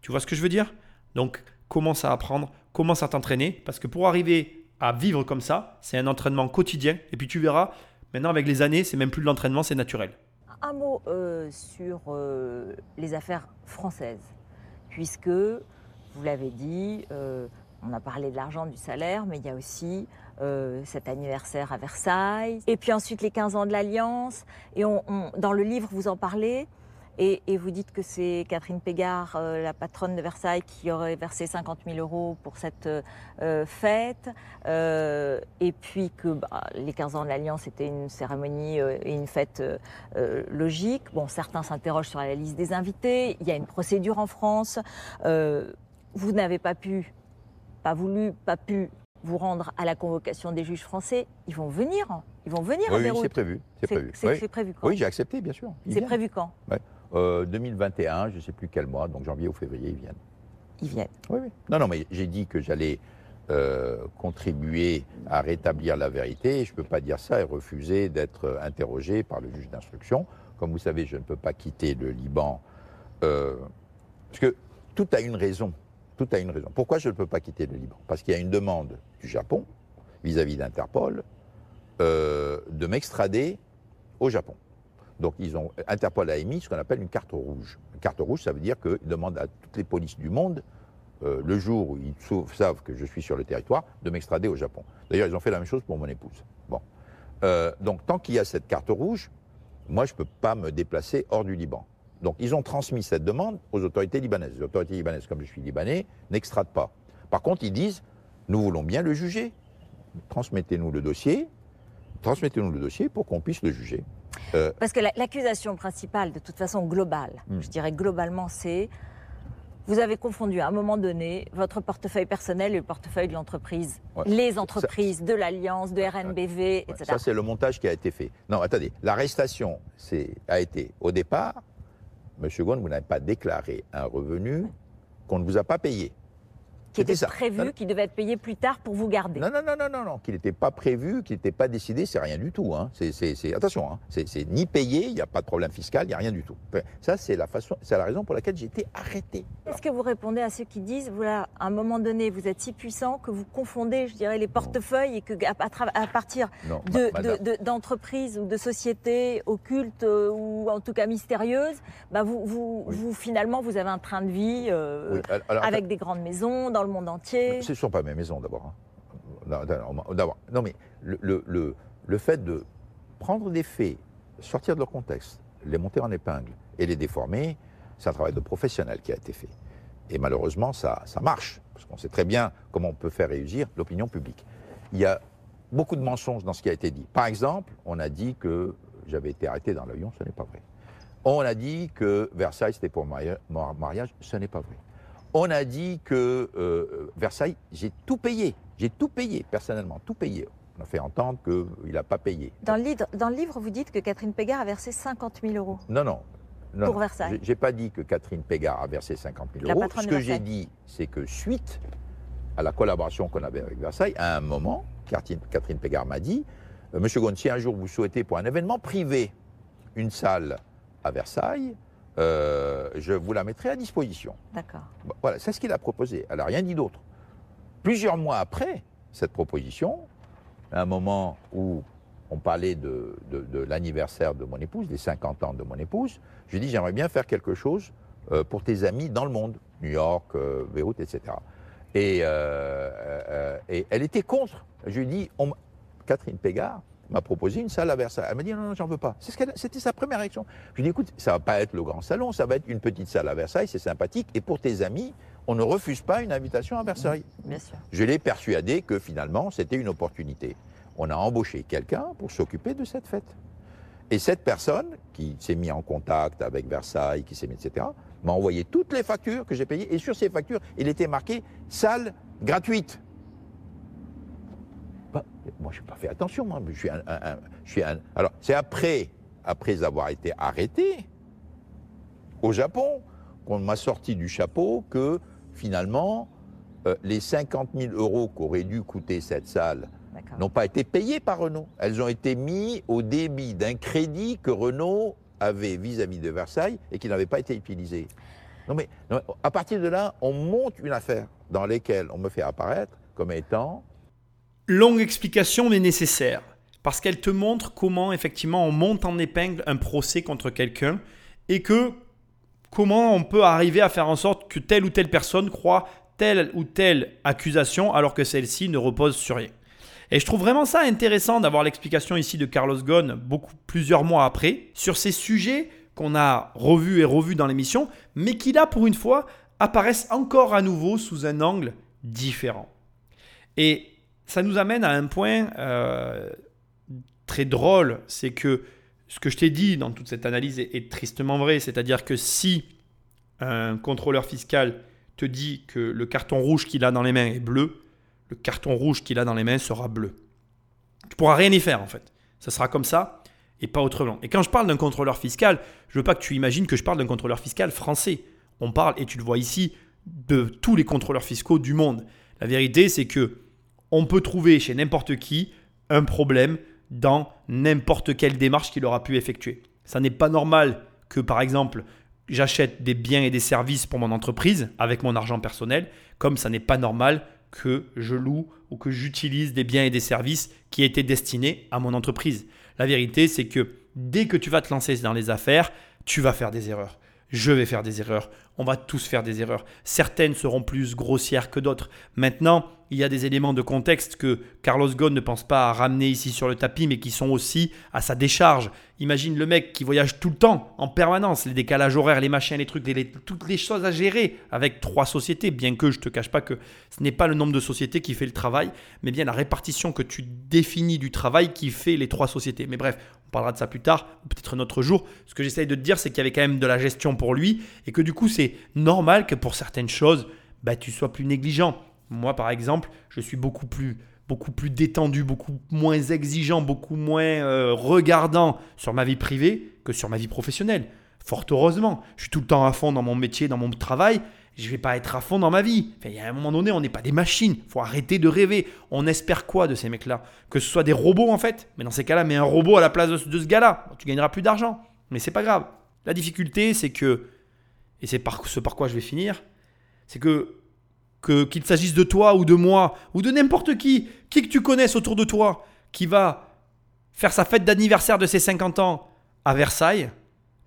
Tu vois ce que je veux dire? Donc, commence à apprendre, commence à t'entraîner, parce que pour arriver à vivre comme ça, c'est un entraînement quotidien. Et puis tu verras, maintenant avec les années, c'est même plus de l'entraînement, c'est naturel. Un mot euh, sur euh, les affaires françaises, puisque, vous l'avez dit, euh, on a parlé de l'argent, du salaire, mais il y a aussi cet anniversaire à Versailles, et puis ensuite les 15 ans de l'Alliance. Et dans le livre, vous en parlez, et, et vous dites que c'est Catherine Pégard, euh, la patronne de Versailles, qui aurait versé 50 000 euros pour cette euh, fête, Euh, et puis que bah, les 15 ans de l'Alliance était une cérémonie et une fête logique. Bon, certains s'interrogent sur la liste des invités. Il y a une procédure en France. Vous n'avez pas pu, pas voulu, pas pu vous rendre à la convocation des juges français. Ils vont venir. Ils vont venir à Oui, oui, Beyrouth. c'est prévu. C'est prévu. Oui. prévu quand? Oui, j'ai accepté, bien sûr. C'est prévu quand? Euh, 2021, je ne sais plus quel mois, donc janvier ou février, ils viennent. Ils viennent. Oui, oui. Non, non, mais j'ai dit que j'allais euh, contribuer à rétablir la vérité. Je ne peux pas dire ça et refuser d'être interrogé par le juge d'instruction. Comme vous savez, je ne peux pas quitter le Liban. euh, parce que tout a une raison. Tout a une raison. Pourquoi je ne peux pas quitter le Liban? Parce qu'il y a une demande du Japon vis-à-vis d'Interpol euh, de m'extrader au Japon. Donc ils ont, Interpol a émis ce qu'on appelle une carte rouge. Une carte rouge, ça veut dire qu'ils demandent à toutes les polices du monde, euh, le jour où ils savent que je suis sur le territoire, de m'extrader au Japon. D'ailleurs, ils ont fait la même chose pour mon épouse. Bon. Euh, donc tant qu'il y a cette carte rouge, moi, je ne peux pas me déplacer hors du Liban. Donc ils ont transmis cette demande aux autorités libanaises. Les autorités libanaises, comme je suis libanais, n'extradent pas. Par contre, ils disent, nous voulons bien le juger. Transmettez-nous le dossier. Transmettez-nous le dossier pour qu'on puisse le juger. Parce que la- l'accusation principale, de toute façon globale, Hmm. je dirais globalement, c'est vous avez confondu à un moment donné votre portefeuille personnel et le portefeuille de l'entreprise. Ouais. Les entreprises de l'Alliance, de RNBV, Ouais, etc. Ça, c'est le montage qui a été fait. Non, attendez. L'arrestation a été, au départ, M. Ghosn, vous n'avez pas déclaré un revenu qu'on ne vous a pas payé. Qui était prévu, qui devait être payé plus tard pour vous garder. Non, non, non, non, non, non, qu'il n'était pas prévu, qu'il n'était pas décidé, c'est rien du tout. Hein. Attention, hein. c'est, ni payé, il n'y a pas de problème fiscal, il n'y a rien du tout. Ça, c'est la, façon, c'est la raison pour laquelle j'ai été arrêté. Est-ce que vous répondez à ceux qui disent, voilà, à un moment donné, vous êtes si puissant que vous confondez, je dirais, les portefeuilles et que à, à tra- à partir de- de- de- d'entreprises ou de sociétés occultes euh, ou en tout cas mystérieuses, bah vous, vous, Oui. vous, finalement, vous avez un train de vie euh, Oui, alors, avec des grandes maisons dans le monde entier. Ce ne sont pas mes maisons d'abord. hein. Non, d'abord. Non, mais le, fait de prendre des faits, sortir de leur contexte, les monter en épingle et les déformer, c'est un travail de professionnel qui a été fait. Et malheureusement, ça, ça marche, parce qu'on sait très bien comment on peut faire réussir l'opinion publique. Il y a beaucoup de mensonges dans ce qui a été dit. Par exemple, on a dit que j'avais été arrêté dans l'avion, ce n'est pas vrai. On a dit que Versailles, c'était pour mariage, ce n'est pas vrai. On a dit que euh, Versailles, j'ai tout payé. J'ai tout payé, personnellement, tout payé. On a fait entendre qu'il n'a pas payé. Dans le, livre, dans le livre, vous dites que Catherine Pégard a versé 50 000 euros. Non, non. non Pour non. Versailles. J'ai- J'ai pas dit que Catherine Pégard a versé 50 000 La euros. Ce que j'ai dit, c'est que suite à la collaboration qu'on avait avec Versailles, à un moment, Catherine, Catherine Pégard m'a dit euh, Monsieur si un jour vous souhaitez pour un événement privé une salle à Versailles, euh, je vous la mettrai à disposition. D'accord. Bon, Voilà, c'est ce qu'il a proposé. Elle n'a rien dit d'autre. Plusieurs mois après cette proposition, à un moment où on parlait de, de- de l'anniversaire de mon épouse, des 50 ans de mon épouse, je lui ai dit j'aimerais bien faire quelque chose euh, pour tes amis dans le monde, New York, euh, Beyrouth, etc. Et, et elle était contre. Je lui ai dit, on Catherine Pégard m'a proposé une salle à Versailles. Elle m'a dit non, non, j'en veux pas. C'était sa première réaction. Je lui ai dit écoute, ça va pas être le grand salon, ça va être une petite salle à Versailles, c'est sympathique. Et pour tes amis, on ne refuse pas une invitation à Versailles. Bien sûr. Je l'ai persuadé que finalement, c'était une opportunité. On a embauché quelqu'un pour s'occuper de cette fête. Et cette personne, qui s'est mis en contact avec Versailles, qui s'est mis, etc., m'a envoyé toutes les factures que j'ai payées. Et sur ces factures, il était marqué salle gratuite. Moi, je n'ai pas fait attention. Moi. Je suis un, un- un- je suis un- alors, c'est après, après avoir été arrêté au Japon qu'on m'a sorti du chapeau que finalement, euh, les 50 000 euros qu'aurait dû coûter cette salle n'ont pas été payées par Renault. Elles ont été mises au débit d'un crédit que Renault avait vis-à-vis de Versailles et qui n'avait pas été utilisé. Non mais, non, mais à partir de là, on monte une affaire dans laquelle on me fait apparaître comme étant Longue explication mais nécessaire. Parce qu'elle te montre comment effectivement on monte en épingle un procès contre quelqu'un et que comment on peut arriver à faire en sorte que telle ou telle personne croit telle ou telle accusation alors que celle-ci ne repose sur rien. Et je trouve vraiment ça intéressant d'avoir l'explication ici de Carlos Ghosn beaucoup plusieurs mois après sur ces sujets qu'on a revus et revus dans l'émission, mais qui là pour une fois apparaissent encore à nouveau sous un angle différent. Et ça nous amène à un point euh, très drôle, c'est que ce que je t'ai dit dans toute cette analyse est, est tristement vrai, c'est-à-dire que si un contrôleur fiscal te dit que le carton rouge qu'il a dans les mains est bleu, le carton rouge qu'il a dans les mains sera bleu. Tu pourras rien y faire en fait. Ça sera comme ça et pas autrement. Et quand je parle d'un contrôleur fiscal, je veux pas que tu imagines que je parle d'un contrôleur fiscal français. On parle, et tu le vois ici, de tous les contrôleurs fiscaux du monde. La vérité, c'est que on peut trouver chez n'importe qui un problème dans n'importe quelle démarche qu'il aura pu effectuer. Ça n'est pas normal que, par exemple, j'achète des biens et des services pour mon entreprise avec mon argent personnel, comme ça n'est pas normal que je loue ou que j'utilise des biens et des services qui étaient destinés à mon entreprise. La vérité, c'est que dès que tu vas te lancer dans les affaires, tu vas faire des erreurs. Je vais faire des erreurs. On va tous faire des erreurs. Certaines seront plus grossières que d'autres. Maintenant, il y a des éléments de contexte que Carlos Ghosn ne pense pas à ramener ici sur le tapis, mais qui sont aussi à sa décharge. Imagine le mec qui voyage tout le temps, en permanence, les décalages horaires, les machins, les trucs, toutes les choses à gérer avec trois sociétés, bien que je te cache pas que ce n'est pas le nombre de sociétés qui fait le travail, mais bien la répartition que tu définis du travail qui fait les trois sociétés. Mais bref, on parlera de ça plus tard, peut-être un autre jour. Ce que j'essaye de te dire, c'est qu'il y avait quand même de la gestion pour lui, et que du coup, c'est normal que pour certaines choses, bah, tu sois plus négligent. Moi, par exemple, je suis beaucoup plus, beaucoup plus détendu, beaucoup moins exigeant, beaucoup moins euh, regardant sur ma vie privée que sur ma vie professionnelle. Fort heureusement, je suis tout le temps à fond dans mon métier, dans mon travail, Je vais pas être à fond dans ma vie. Enfin, il y a un moment donné, on n'est pas des machines. faut arrêter de rêver. On espère quoi de ces mecs-là? Que ce soit des robots en fait. Mais dans ces cas-là, mets un robot à la place de, ce gars-là. Tu gagneras plus d'argent. Mais c'est pas grave. La difficulté, c'est que, et c'est par ce par quoi je vais finir, c'est que qu'il s'agisse de toi ou de moi ou de n'importe qui, qui que tu connaisses autour de toi, qui va faire sa fête d'anniversaire de ses 50 ans à Versailles,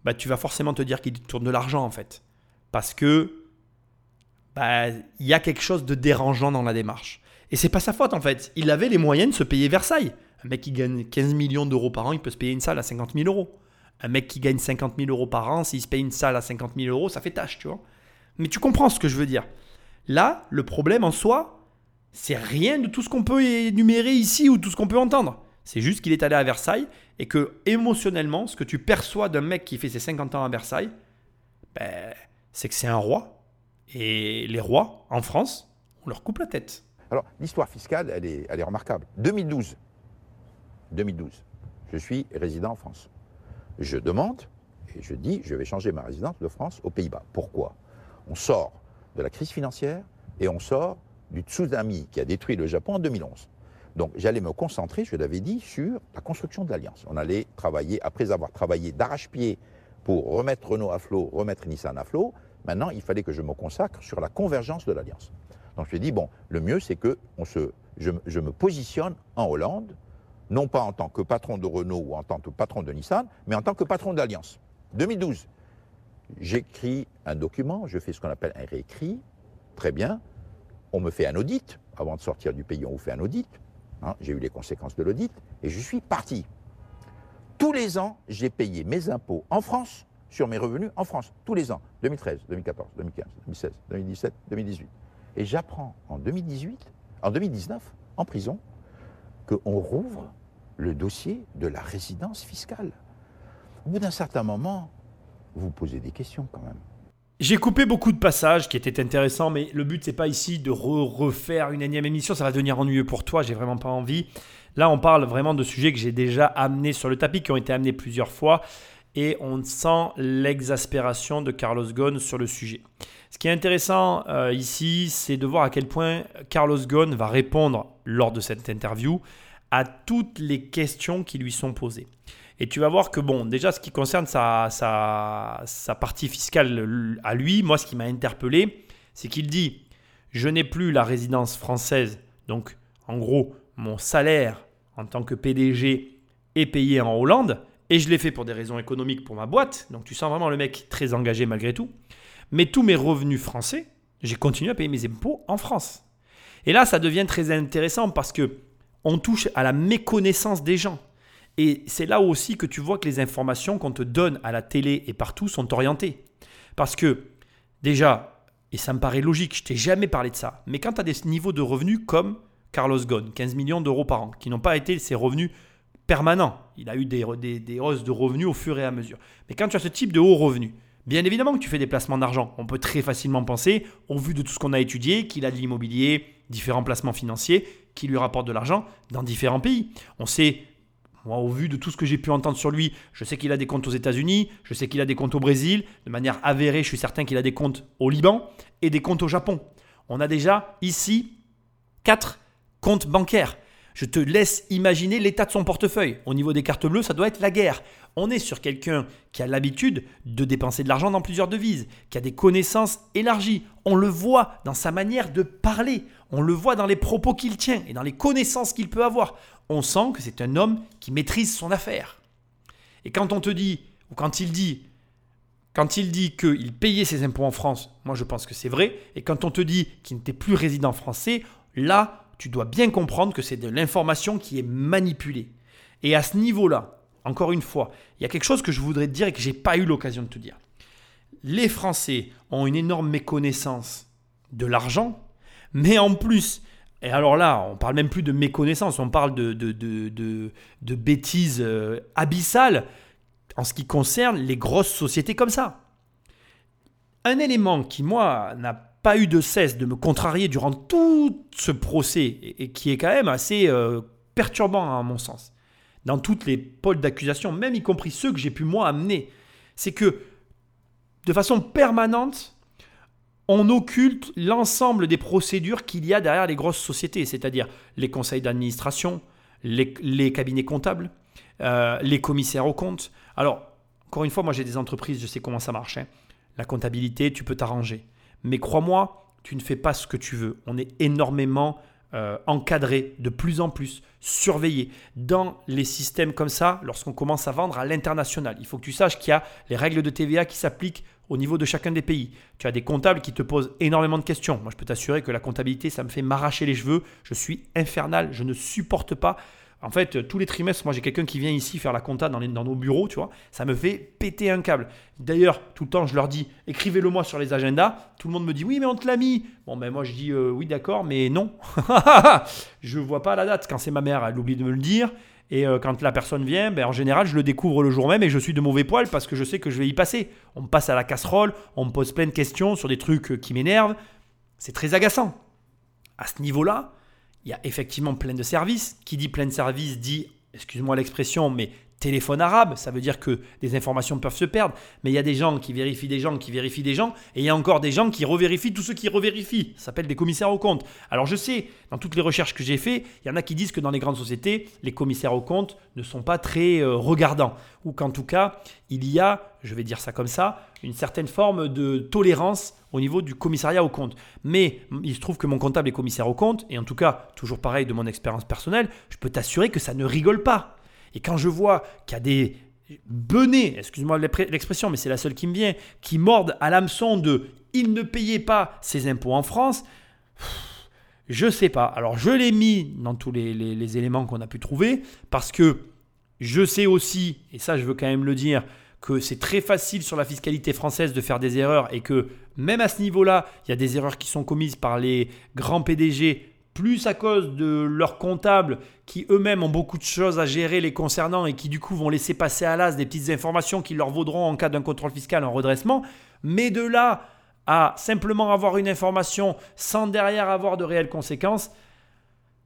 bah, tu vas forcément te dire qu'il tourne de l'argent en fait. Parce que bah, il y a quelque chose de dérangeant dans la démarche. Et c'est pas sa faute en fait. Il avait les moyens de se payer Versailles. Un mec qui gagne 15 millions d'euros par an, il peut se payer une salle à 50 000 euros. Un mec qui gagne 50 000 euros par an, s'il se paye une salle à 50 000 euros, ça fait tâche, tu vois. Mais tu comprends ce que je veux dire. Là, le problème en soi, c'est rien de tout ce qu'on peut énumérer ici ou tout ce qu'on peut entendre. C'est juste qu'il est allé à Versailles et que émotionnellement, ce que tu perçois d'un mec qui fait ses 50 ans à Versailles, ben, c'est que c'est un roi. Et les rois, en France, on leur coupe la tête. Alors, l'histoire fiscale, elle est, elle est remarquable. 2012, 2012, je suis résident en France. Je demande et je dis, je vais changer ma résidence de France aux Pays-Bas. Pourquoi? On sort de la crise financière et on sort du tsunami qui a détruit le Japon en 2011. Donc j'allais me concentrer, je l'avais dit, sur la construction de l'alliance. On allait travailler, après avoir travaillé d'arrache-pied pour remettre Renault à flot, remettre Nissan à flot, maintenant il fallait que je me consacre sur la convergence de l'alliance. Donc je me dit, bon, le mieux c'est que je, me positionne en Hollande, non pas en tant que patron de Renault ou en tant que patron de Nissan, mais en tant que patron de l'alliance. 2012, j'écris un document, je fais ce qu'on appelle un réécrit, très bien, on me fait un audit, avant de sortir du pays on vous fait un audit, Hein, j'ai eu les conséquences de l'audit et je suis parti. Tous les ans, j'ai payé mes impôts en France sur mes revenus en France. Tous les ans. 2013, 2014, 2015, 2016, 2017, 2018. Et j'apprends en 2018, en 2019, en prison, qu'on rouvre le dossier de la résidence fiscale. Au bout d'un certain moment, vous posez des questions quand même. J'ai coupé beaucoup de passages qui étaient intéressants, mais le but c'est pas ici de refaire une énième émission, ça va devenir ennuyeux pour toi, j'ai vraiment pas envie. Là, on parle vraiment de sujets que j'ai déjà amenés sur le tapis, qui ont été amenés plusieurs fois, et on sent l'exaspération de Carlos Ghosn sur le sujet. Ce qui est intéressant euh, ici, c'est de voir à quel point Carlos Ghosn va répondre lors de cette interview à toutes les questions qui lui sont posées. Et tu vas voir que, bon, déjà, ce qui concerne sa, sa, partie fiscale à lui, moi, ce qui m'a interpellé, c'est qu'il dit Je n'ai plus la résidence française. Donc, en gros, mon salaire en tant que PDG est payé en Hollande. Et je l'ai fait pour des raisons économiques pour ma boîte. Donc, tu sens vraiment le mec très engagé malgré tout. Mais tous mes revenus français, j'ai continué à payer mes impôts en France. Et là, ça devient très intéressant parce que on touche à la méconnaissance des gens. Et c'est là aussi que tu vois que les informations qu'on te donne à la télé et partout sont orientées. Parce que, déjà, et ça me paraît logique, je t'ai jamais parlé de ça, mais quand tu as des niveaux de revenus comme Carlos Ghosn, 15 millions d'euros par an, qui n'ont pas été ses revenus permanents, il a eu des, des, hausses de revenus au fur et à mesure. Mais quand tu as ce type de haut revenu, bien évidemment que tu fais des placements d'argent. On peut très facilement penser, au vu de tout ce qu'on a étudié, qu'il a de l'immobilier, différents placements financiers qui lui rapportent de l'argent dans différents pays. On sait moi, au vu de tout ce que j'ai pu entendre sur lui, je sais qu'il a des comptes aux États-Unis, je sais qu'il a des comptes au Brésil, de manière avérée, je suis certain qu'il a des comptes au Liban et des comptes au Japon. On a déjà ici quatre comptes bancaires. Je te laisse imaginer l'état de son portefeuille. Au niveau des cartes bleues, ça doit être la guerre. On est sur quelqu'un qui a l'habitude de dépenser de l'argent dans plusieurs devises, qui a des connaissances élargies. On le voit dans sa manière de parler, on le voit dans les propos qu'il tient et dans les connaissances qu'il peut avoir on sent que c'est un homme qui maîtrise son affaire. Et quand on te dit, ou quand il dit, quand il dit qu'il payait ses impôts en France, moi je pense que c'est vrai. Et quand on te dit qu'il n'était plus résident français, là, tu dois bien comprendre que c'est de l'information qui est manipulée. Et à ce niveau-là, encore une fois, il y a quelque chose que je voudrais te dire et que je n'ai pas eu l'occasion de te dire. Les Français ont une énorme méconnaissance de l'argent, mais en plus, et alors là, on parle même plus de méconnaissance, on parle de, bêtises euh, abyssales en ce qui concerne les grosses sociétés comme ça. Un élément qui, moi, n'a pas eu de cesse de me contrarier durant tout ce procès et, qui est quand même assez euh, perturbant à mon sens, dans toutes les pôles d'accusation, même y compris ceux que j'ai pu moi amener, c'est que de façon permanente, on occulte l'ensemble des procédures qu'il y a derrière les grosses sociétés, c'est-à-dire les conseils d'administration, les, cabinets comptables, euh, les commissaires aux comptes. Alors, encore une fois, moi j'ai des entreprises, je sais comment ça marche. Hein. La comptabilité, tu peux t'arranger. Mais crois-moi, tu ne fais pas ce que tu veux. On est énormément euh, encadré, de plus en plus, surveillé. Dans les systèmes comme ça, lorsqu'on commence à vendre à l'international, il faut que tu saches qu'il y a les règles de TVA qui s'appliquent au niveau de chacun des pays. Tu as des comptables qui te posent énormément de questions. Moi, je peux t'assurer que la comptabilité, ça me fait m'arracher les cheveux. Je suis infernal, je ne supporte pas en fait, euh, tous les trimestres, moi j'ai quelqu'un qui vient ici faire la compta dans, nos bureaux, tu vois. Ça me fait péter un câble. D'ailleurs, tout le temps, je leur dis, écrivez-le moi sur les agendas. Tout le monde me dit, oui, mais on te l'a mis. Bon, ben moi je dis, euh, oui, d'accord, mais non. *laughs* je vois pas la date. Quand c'est ma mère, elle oublie de me le dire. Et euh, quand la personne vient, ben, en général, je le découvre le jour même et je suis de mauvais poil parce que je sais que je vais y passer. On me passe à la casserole, on me pose plein de questions sur des trucs qui m'énervent. C'est très agaçant. À ce niveau-là, il y a effectivement plein de services. Qui dit plein de services dit, excuse-moi l'expression, mais téléphone arabe, ça veut dire que des informations peuvent se perdre, mais il y a des gens qui vérifient des gens qui vérifient des gens, et il y a encore des gens qui revérifient tous ceux qui revérifient. Ça s'appelle des commissaires aux comptes. Alors je sais, dans toutes les recherches que j'ai faites, il y en a qui disent que dans les grandes sociétés, les commissaires aux comptes ne sont pas très euh, regardants, ou qu'en tout cas, il y a, je vais dire ça comme ça, une certaine forme de tolérance au niveau du commissariat aux comptes. Mais il se trouve que mon comptable est commissaire aux comptes, et en tout cas, toujours pareil de mon expérience personnelle, je peux t'assurer que ça ne rigole pas. Et quand je vois qu'il y a des benets, excuse-moi l'expression, mais c'est la seule qui me vient, qui mordent à l'hameçon de il ne payait pas ses impôts en France, je sais pas. Alors je l'ai mis dans tous les, les éléments qu'on a pu trouver, parce que je sais aussi, et ça je veux quand même le dire, que c'est très facile sur la fiscalité française de faire des erreurs et que même à ce niveau-là, il y a des erreurs qui sont commises par les grands PDG plus à cause de leurs comptables qui eux-mêmes ont beaucoup de choses à gérer les concernant et qui du coup vont laisser passer à l'as des petites informations qui leur vaudront en cas d'un contrôle fiscal en redressement, mais de là à simplement avoir une information sans derrière avoir de réelles conséquences,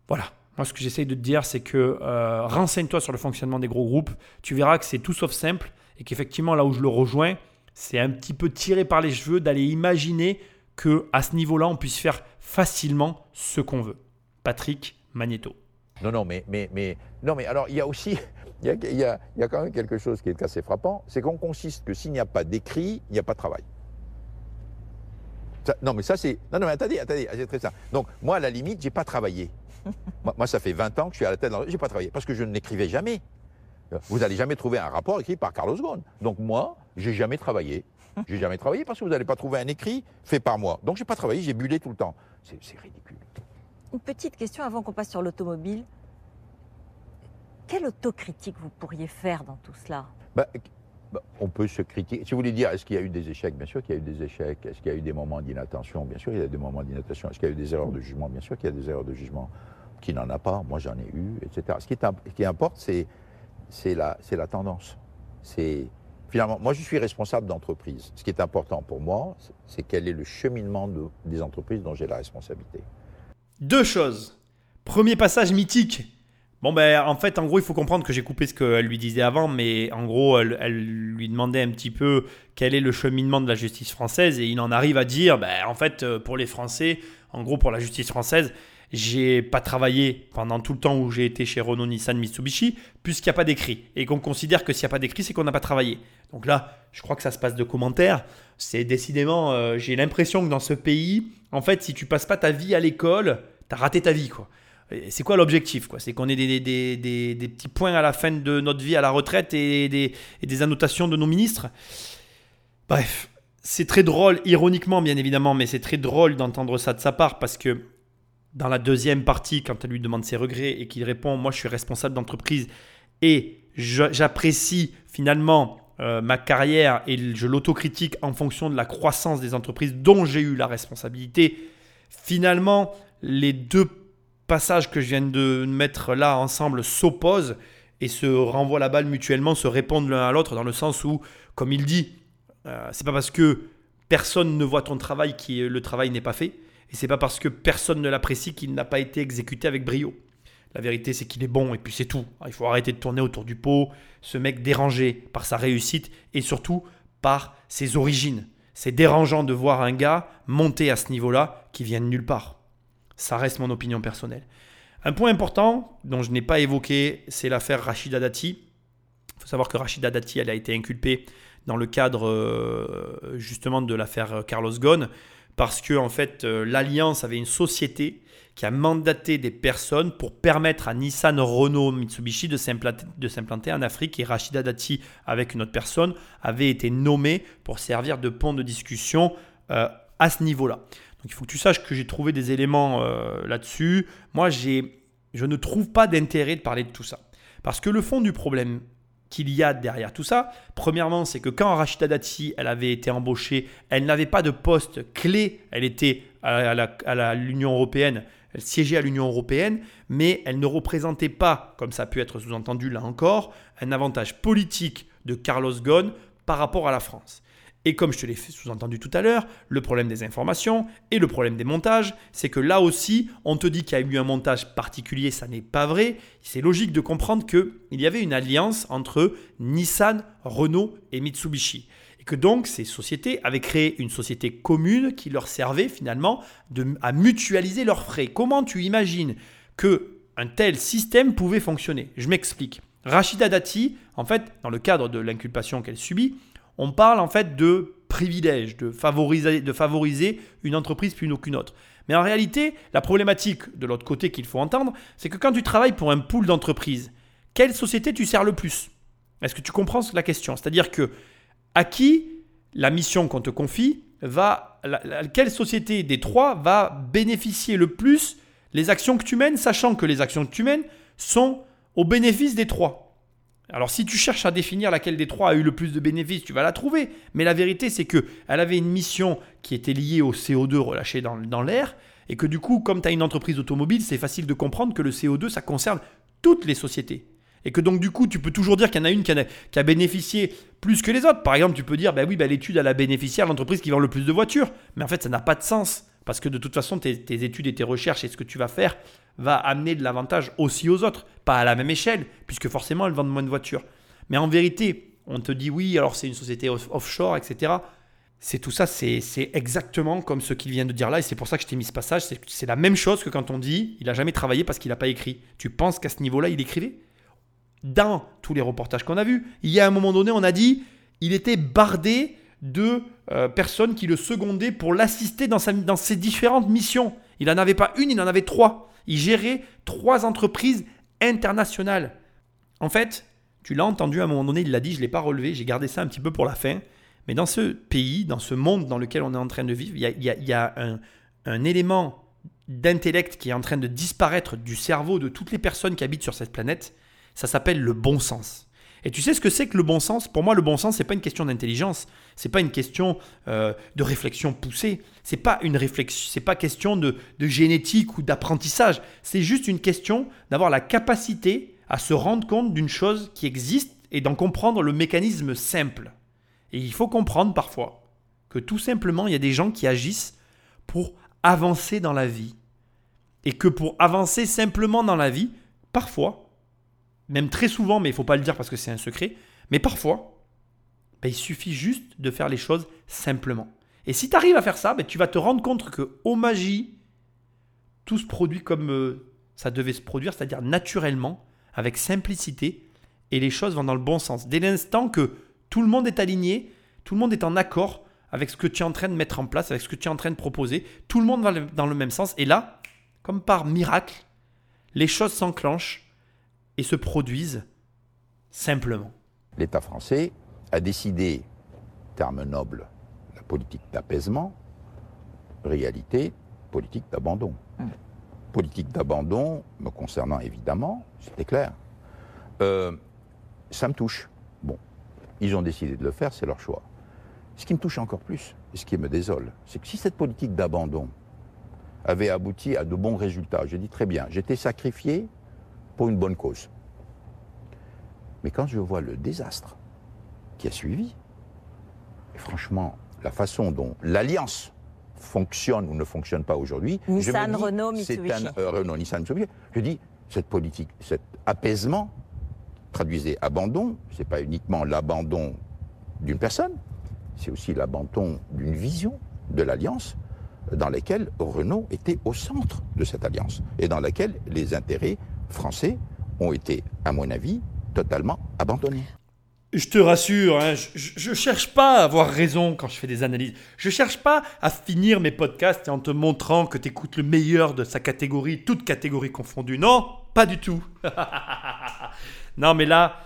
voilà. Moi, ce que j'essaye de te dire, c'est que euh, renseigne-toi sur le fonctionnement des gros groupes. Tu verras que c'est tout sauf simple et qu'effectivement, là où je le rejoins, c'est un petit peu tiré par les cheveux d'aller imaginer que à ce niveau-là, on puisse faire facilement ce qu'on veut. Patrick Magneto. Non, non, mais, mais, mais, non, mais alors il y a aussi, il y a, quand même quelque chose qui est assez frappant, c'est qu'on consiste que s'il n'y a pas d'écrit, il n'y a pas de travail. non, mais ça c'est, non, non, mais attendez, attendez, c'est très simple. Donc moi, à la limite, j'ai pas travaillé. moi, ça fait 20 ans que je suis à la tête, j'ai pas travaillé parce que je n'écrivais jamais. Vous n'allez jamais trouver un rapport écrit par Carlos Ghosn. Donc moi, j'ai jamais travaillé. J'ai jamais travaillé parce que vous n'allez pas trouver un écrit fait par moi. Donc j'ai pas travaillé, j'ai bulé tout le temps. C'est ridicule. Une petite question avant qu'on passe sur l'automobile. Quelle autocritique vous pourriez faire dans tout cela? Bah, bah, On peut se critiquer. Si vous voulez dire, est-ce qu'il y a eu des échecs? Bien sûr qu'il y a eu des échecs. Est-ce qu'il y a eu des moments d'inattention? Bien sûr, il y a des moments d'inattention. Est-ce qu'il y a eu des erreurs de jugement? Bien sûr qu'il y a des erreurs de jugement. Qui n'en a pas? Moi, j'en ai eu, etc. Ce qui, est, qui importe, c'est la, la tendance. C'est Finalement, moi, je suis responsable d'entreprise. Ce qui est important pour moi, c'est quel est le cheminement des entreprises dont j'ai la responsabilité. Deux choses. Premier passage mythique. Bon, ben, en fait, en gros, il faut comprendre que j'ai coupé ce qu'elle lui disait avant, mais en gros, elle, lui demandait un petit peu quel est le cheminement de la justice française, et il en arrive à dire, ben, en fait, euh, pour les Français, en gros, pour la justice française, j'ai pas travaillé pendant tout le temps où j'ai été chez Renault, Nissan, Mitsubishi, puisqu'il n'y a pas d'écrit. Et qu'on considère que s'il n'y a pas d'écrit, c'est qu'on n'a pas travaillé. Donc là, je crois que ça se passe de commentaires. C'est décidément, euh, j'ai l'impression que dans ce pays, en fait, si tu passes pas ta vie à l'école, tu as raté ta vie. quoi. C'est quoi l'objectif C'est qu'on ait des, des, des, des, petits points à la fin de notre vie à la retraite et des, et des annotations de nos ministres? Bref, c'est très drôle, ironiquement bien évidemment, mais c'est très drôle d'entendre ça de sa part parce que dans la deuxième partie, quand elle lui demande ses regrets et qu'il répond Moi, je suis responsable d'entreprise et j'apprécie finalement euh, ma carrière et je l'autocritique en fonction de la croissance des entreprises dont j'ai eu la responsabilité. Finalement, les deux passages que je viens de mettre là ensemble s'opposent et se renvoient la balle mutuellement, se répondent l'un à l'autre dans le sens où, comme il dit, euh, c'est pas parce que personne ne voit ton travail que le travail n'est pas fait. Et c'est pas parce que personne ne l'apprécie qu'il n'a pas été exécuté avec brio. La vérité, c'est qu'il est bon et puis c'est tout. Il faut arrêter de tourner autour du pot. Ce mec dérangé par sa réussite et surtout par ses origines. C'est dérangeant de voir un gars monter à ce niveau-là qui vient de nulle part. Ça reste mon opinion personnelle. Un point important dont je n'ai pas évoqué, c'est l'affaire Rachida Dati. Il faut savoir que Rachida Dati, elle a été inculpée dans le cadre euh, justement de l'affaire Carlos Ghosn parce que en fait euh, l'alliance avait une société qui a mandaté des personnes pour permettre à Nissan, Renault, Mitsubishi de s'implanter en Afrique et Rachida Dati avec une autre personne avait été nommé pour servir de pont de discussion euh, à ce niveau-là. Donc il faut que tu saches que j'ai trouvé des éléments euh, là-dessus. Moi, je ne trouve pas d'intérêt de parler de tout ça. Parce que le fond du problème qu'il y a derrière tout ça, premièrement, c'est que quand Rachida Dati elle avait été embauchée, elle n'avait pas de poste clé, elle était à l'Union européenne, elle siégeait à l'Union européenne, mais elle ne représentait pas, comme ça a pu être sous-entendu là encore, un avantage politique de Carlos Ghosn par rapport à la France. Et comme je te l'ai sous-entendu tout à l'heure, le problème des informations et le problème des montages, c'est que là aussi, on te dit qu'il y a eu un montage particulier, ça n'est pas vrai. C'est logique de comprendre qu'il y avait une alliance entre Nissan, Renault et Mitsubishi. Et que donc ces sociétés avaient créé une société commune qui leur servait finalement à mutualiser leurs frais. Comment tu imagines que un tel système pouvait fonctionner? Je m'explique. Rachida Dati, en fait, dans le cadre de l'inculpation qu'elle subit, on parle en fait de privilège, de favoriser, une entreprise plus qu'une autre. Mais en réalité, la problématique de l'autre côté qu'il faut entendre, c'est que quand tu travailles pour un pool d'entreprises, quelle société tu sers le plus? Est-ce que tu comprends la question? C'est-à-dire que à qui la mission qu'on te confie va, quelle société des trois va bénéficier le plus les actions que tu mènes, sachant que les actions que tu mènes sont au bénéfice des trois? Alors si tu cherches à définir laquelle des trois a eu le plus de bénéfices, tu vas la trouver. Mais la vérité, c'est que elle avait une mission qui était liée au CO2 relâché dans, l'air, et que du coup, comme tu as une entreprise automobile, c'est facile de comprendre que le CO2, ça concerne toutes les sociétés. Et que donc du coup, tu peux toujours dire qu'il y en a une qui a, bénéficié plus que les autres. Par exemple, tu peux dire, bah oui, bah, l'étude, elle a bénéficié à l'entreprise qui vend le plus de voitures. Mais en fait, ça n'a pas de sens. Parce que de toute façon, tes, études et tes recherches et ce que tu vas faire va amener de l'avantage aussi aux autres. Pas à la même échelle, puisque forcément, elles vendent moins de voitures. Mais en vérité, on te dit oui, alors c'est une société offshore, etc. C'est tout ça, c'est exactement comme ce qu'il vient de dire là, et c'est pour ça que je t'ai mis ce passage. C'est la même chose que quand on dit il n'a jamais travaillé parce qu'il n'a pas écrit. Tu penses qu'à ce niveau-là, il écrivait? Dans tous les reportages qu'on a vus, il y a un moment donné, on a dit il était bardé de euh, personnes qui le secondaient pour l'assister dans, ses différentes missions. Il n'en avait pas une, il en avait trois. Il gérait trois entreprises internationales. En fait, tu l'as entendu à un moment donné, il l'a dit, je ne l'ai pas relevé, j'ai gardé ça un petit peu pour la fin. Mais dans ce pays, dans ce monde dans lequel on est en train de vivre, il y a, un, un élément d'intellect qui est en train de disparaître du cerveau de toutes les personnes qui habitent sur cette planète. Ça s'appelle le bon sens. Et tu sais ce que c'est que le bon sens? Pour moi, le bon sens, c'est pas une question d'intelligence, c'est pas une question euh, de réflexion poussée, c'est pas une réflexion, c'est pas question de, de génétique ou d'apprentissage. C'est juste une question d'avoir la capacité à se rendre compte d'une chose qui existe et d'en comprendre le mécanisme simple. Et il faut comprendre parfois que tout simplement, il y a des gens qui agissent pour avancer dans la vie. Et que pour avancer simplement dans la vie, parfois, même très souvent, mais il ne faut pas le dire parce que c'est un secret, mais parfois, ben, il suffit juste de faire les choses simplement. Et si tu arrives à faire ça, ben, tu vas te rendre compte que au magie, tout se produit comme euh, ça devait se produire, c'est-à-dire naturellement, avec simplicité, et les choses vont dans le bon sens. Dès l'instant que tout le monde est aligné, tout le monde est en accord avec ce que tu es en train de mettre en place, avec ce que tu es en train de proposer, tout le monde va dans le même sens, et là, comme par miracle, les choses s'enclenchent et se produisent simplement. L'État français a décidé, terme noble, la politique d'apaisement, réalité, politique d'abandon. Hmm. Politique d'abandon, me concernant évidemment, c'était clair. Euh, ça me touche. Bon, ils ont décidé de le faire, c'est leur choix. Ce qui me touche encore plus, et ce qui me désole, c'est que si cette politique d'abandon avait abouti à de bons résultats, je dis très bien, j'étais sacrifié pour une bonne cause. Mais quand je vois le désastre qui a suivi, et franchement, la façon dont l'alliance fonctionne ou ne fonctionne pas aujourd'hui, Nissan, Renault, Mitsubishi. Un, euh, Renault, Nissan, Mitsubishi. Je dis, cette politique, cet apaisement, traduisez abandon, ce n'est pas uniquement l'abandon d'une personne, c'est aussi l'abandon d'une vision de l'alliance dans laquelle Renault était au centre de cette alliance et dans laquelle les intérêts français ont été, à mon avis, totalement abandonnés. Je te rassure, hein, je ne cherche pas à avoir raison quand je fais des analyses. Je ne cherche pas à finir mes podcasts en te montrant que tu écoutes le meilleur de sa catégorie, toute catégorie confondue. Non, pas du tout. *laughs* non, mais là,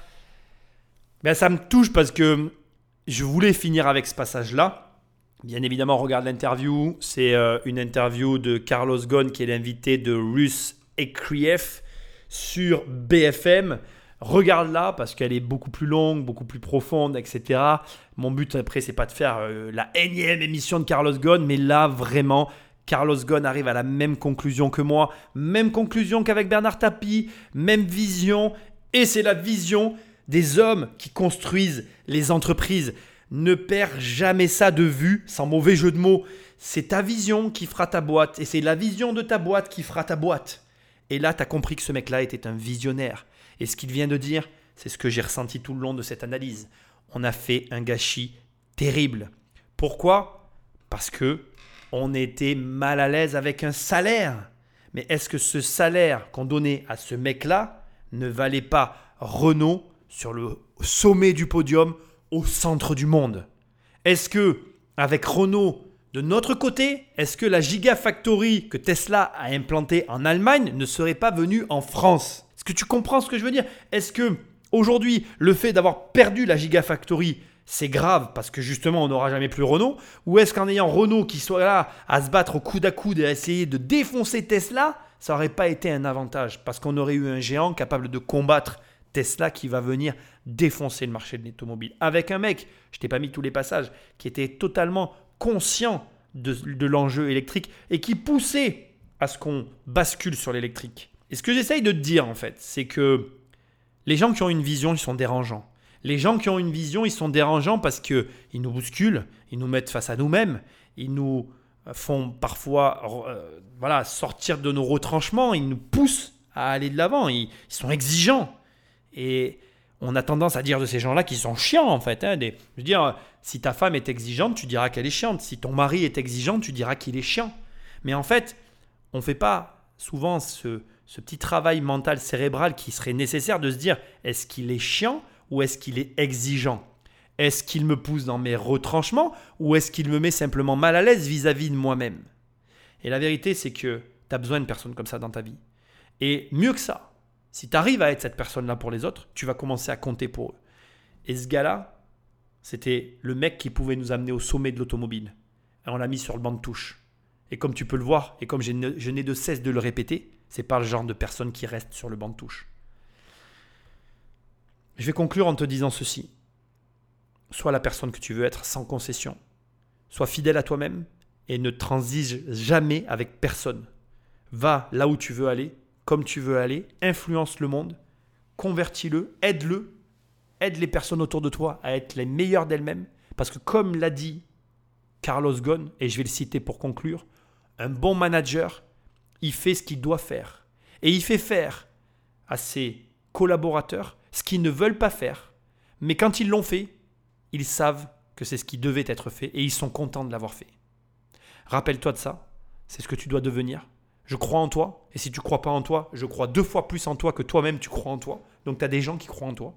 ben, ça me touche parce que je voulais finir avec ce passage-là. Bien évidemment, regarde l'interview. C'est euh, une interview de Carlos Ghosn, qui est l'invité de Russ Ekrieff sur BFM. Regarde-la parce qu'elle est beaucoup plus longue, beaucoup plus profonde, etc. Mon but après, c'est pas de faire euh, la énième émission de Carlos Ghosn, mais là, vraiment, Carlos Ghosn arrive à la même conclusion que moi, même conclusion qu'avec Bernard Tapie, même vision, et c'est la vision des hommes qui construisent les entreprises. Ne perds jamais ça de vue, sans mauvais jeu de mots. C'est ta vision qui fera ta boîte, et c'est la vision de ta boîte qui fera ta boîte. Et là, tu as compris que ce mec-là était un visionnaire. Et ce qu'il vient de dire, c'est ce que j'ai ressenti tout le long de cette analyse. On a fait un gâchis terrible. Pourquoi? Parce que on était mal à l'aise avec un salaire. Mais est-ce que ce salaire qu'on donnait à ce mec-là ne valait pas Renault sur le sommet du podium au centre du monde? Est-ce que avec Renault de notre côté, est-ce que la Gigafactory que Tesla a implantée en Allemagne ne serait pas venue en France? Est-ce que tu comprends ce que je veux dire Est-ce que aujourd'hui, le fait d'avoir perdu la Gigafactory, c'est grave parce que justement on n'aura jamais plus Renault? Ou est-ce qu'en ayant Renault qui soit là à se battre au coude à coude et à essayer de défoncer Tesla, ça n'aurait pas été un avantage? Parce qu'on aurait eu un géant capable de combattre Tesla qui va venir défoncer le marché de l'automobile. Avec un mec, je t'ai pas mis tous les passages, qui était totalement conscient de, l'enjeu électrique et qui poussait à ce qu'on bascule sur l'électrique. Et ce que j'essaye de te dire en fait, c'est que les gens qui ont une vision, ils sont dérangeants. Les gens qui ont une vision, ils sont dérangeants parce qu'ils nous bousculent, ils nous mettent face à nous-mêmes, ils nous font parfois euh, voilà, sortir de nos retranchements, ils nous poussent à aller de l'avant, ils, sont exigeants. Et on a tendance à dire de ces gens-là qu'ils sont chiants en fait. Hein, je veux dire, si ta femme est exigeante, tu diras qu'elle est chiante. Si ton mari est exigeant, tu diras qu'il est chiant. Mais en fait, on ne fait pas souvent ce, ce petit travail mental cérébral qui serait nécessaire de se dire est-ce qu'il est chiant ou est-ce qu'il est exigeant? Est-ce qu'il me pousse dans mes retranchements ou est-ce qu'il me met simplement mal à l'aise vis-à-vis de moi-même? Et la vérité, c'est que tu as besoin de personnes comme ça dans ta vie. Et mieux que ça, si tu arrives à être cette personne-là pour les autres, tu vas commencer à compter pour eux. Et ce gars-là, c'était le mec qui pouvait nous amener au sommet de l'automobile. On l'a mis sur le banc de touche. Et comme tu peux le voir, et comme je n'ai de cesse de le répéter, c'est pas le genre de personne qui reste sur le banc de touche. Je vais conclure en te disant ceci. Sois la personne que tu veux être sans concession. Sois fidèle à toi-même et ne transige jamais avec personne. Va là où tu veux aller comme tu veux aller, influence le monde, convertis-le, aide-le, aide les personnes autour de toi à être les meilleures d'elles-mêmes. Parce que comme l'a dit Carlos Ghosn, et je vais le citer pour conclure, un bon manager, il fait ce qu'il doit faire. Et il fait faire à ses collaborateurs ce qu'ils ne veulent pas faire. Mais quand ils l'ont fait, ils savent que c'est ce qui devait être fait et ils sont contents de l'avoir fait. Rappelle-toi de ça, c'est ce que tu dois devenir. Je crois en toi. Et si tu crois pas en toi, je crois deux fois plus en toi que toi-même tu crois en toi. Donc tu as des gens qui croient en toi.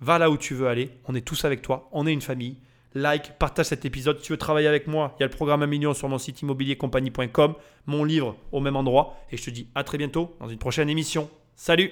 Va là où tu veux aller. On est tous avec toi. On est une famille. Like, partage cet épisode. Si tu veux travailler avec moi, il y a le programme 1 million sur mon site immobiliercompagnie.com, mon livre au même endroit. Et je te dis à très bientôt dans une prochaine émission. Salut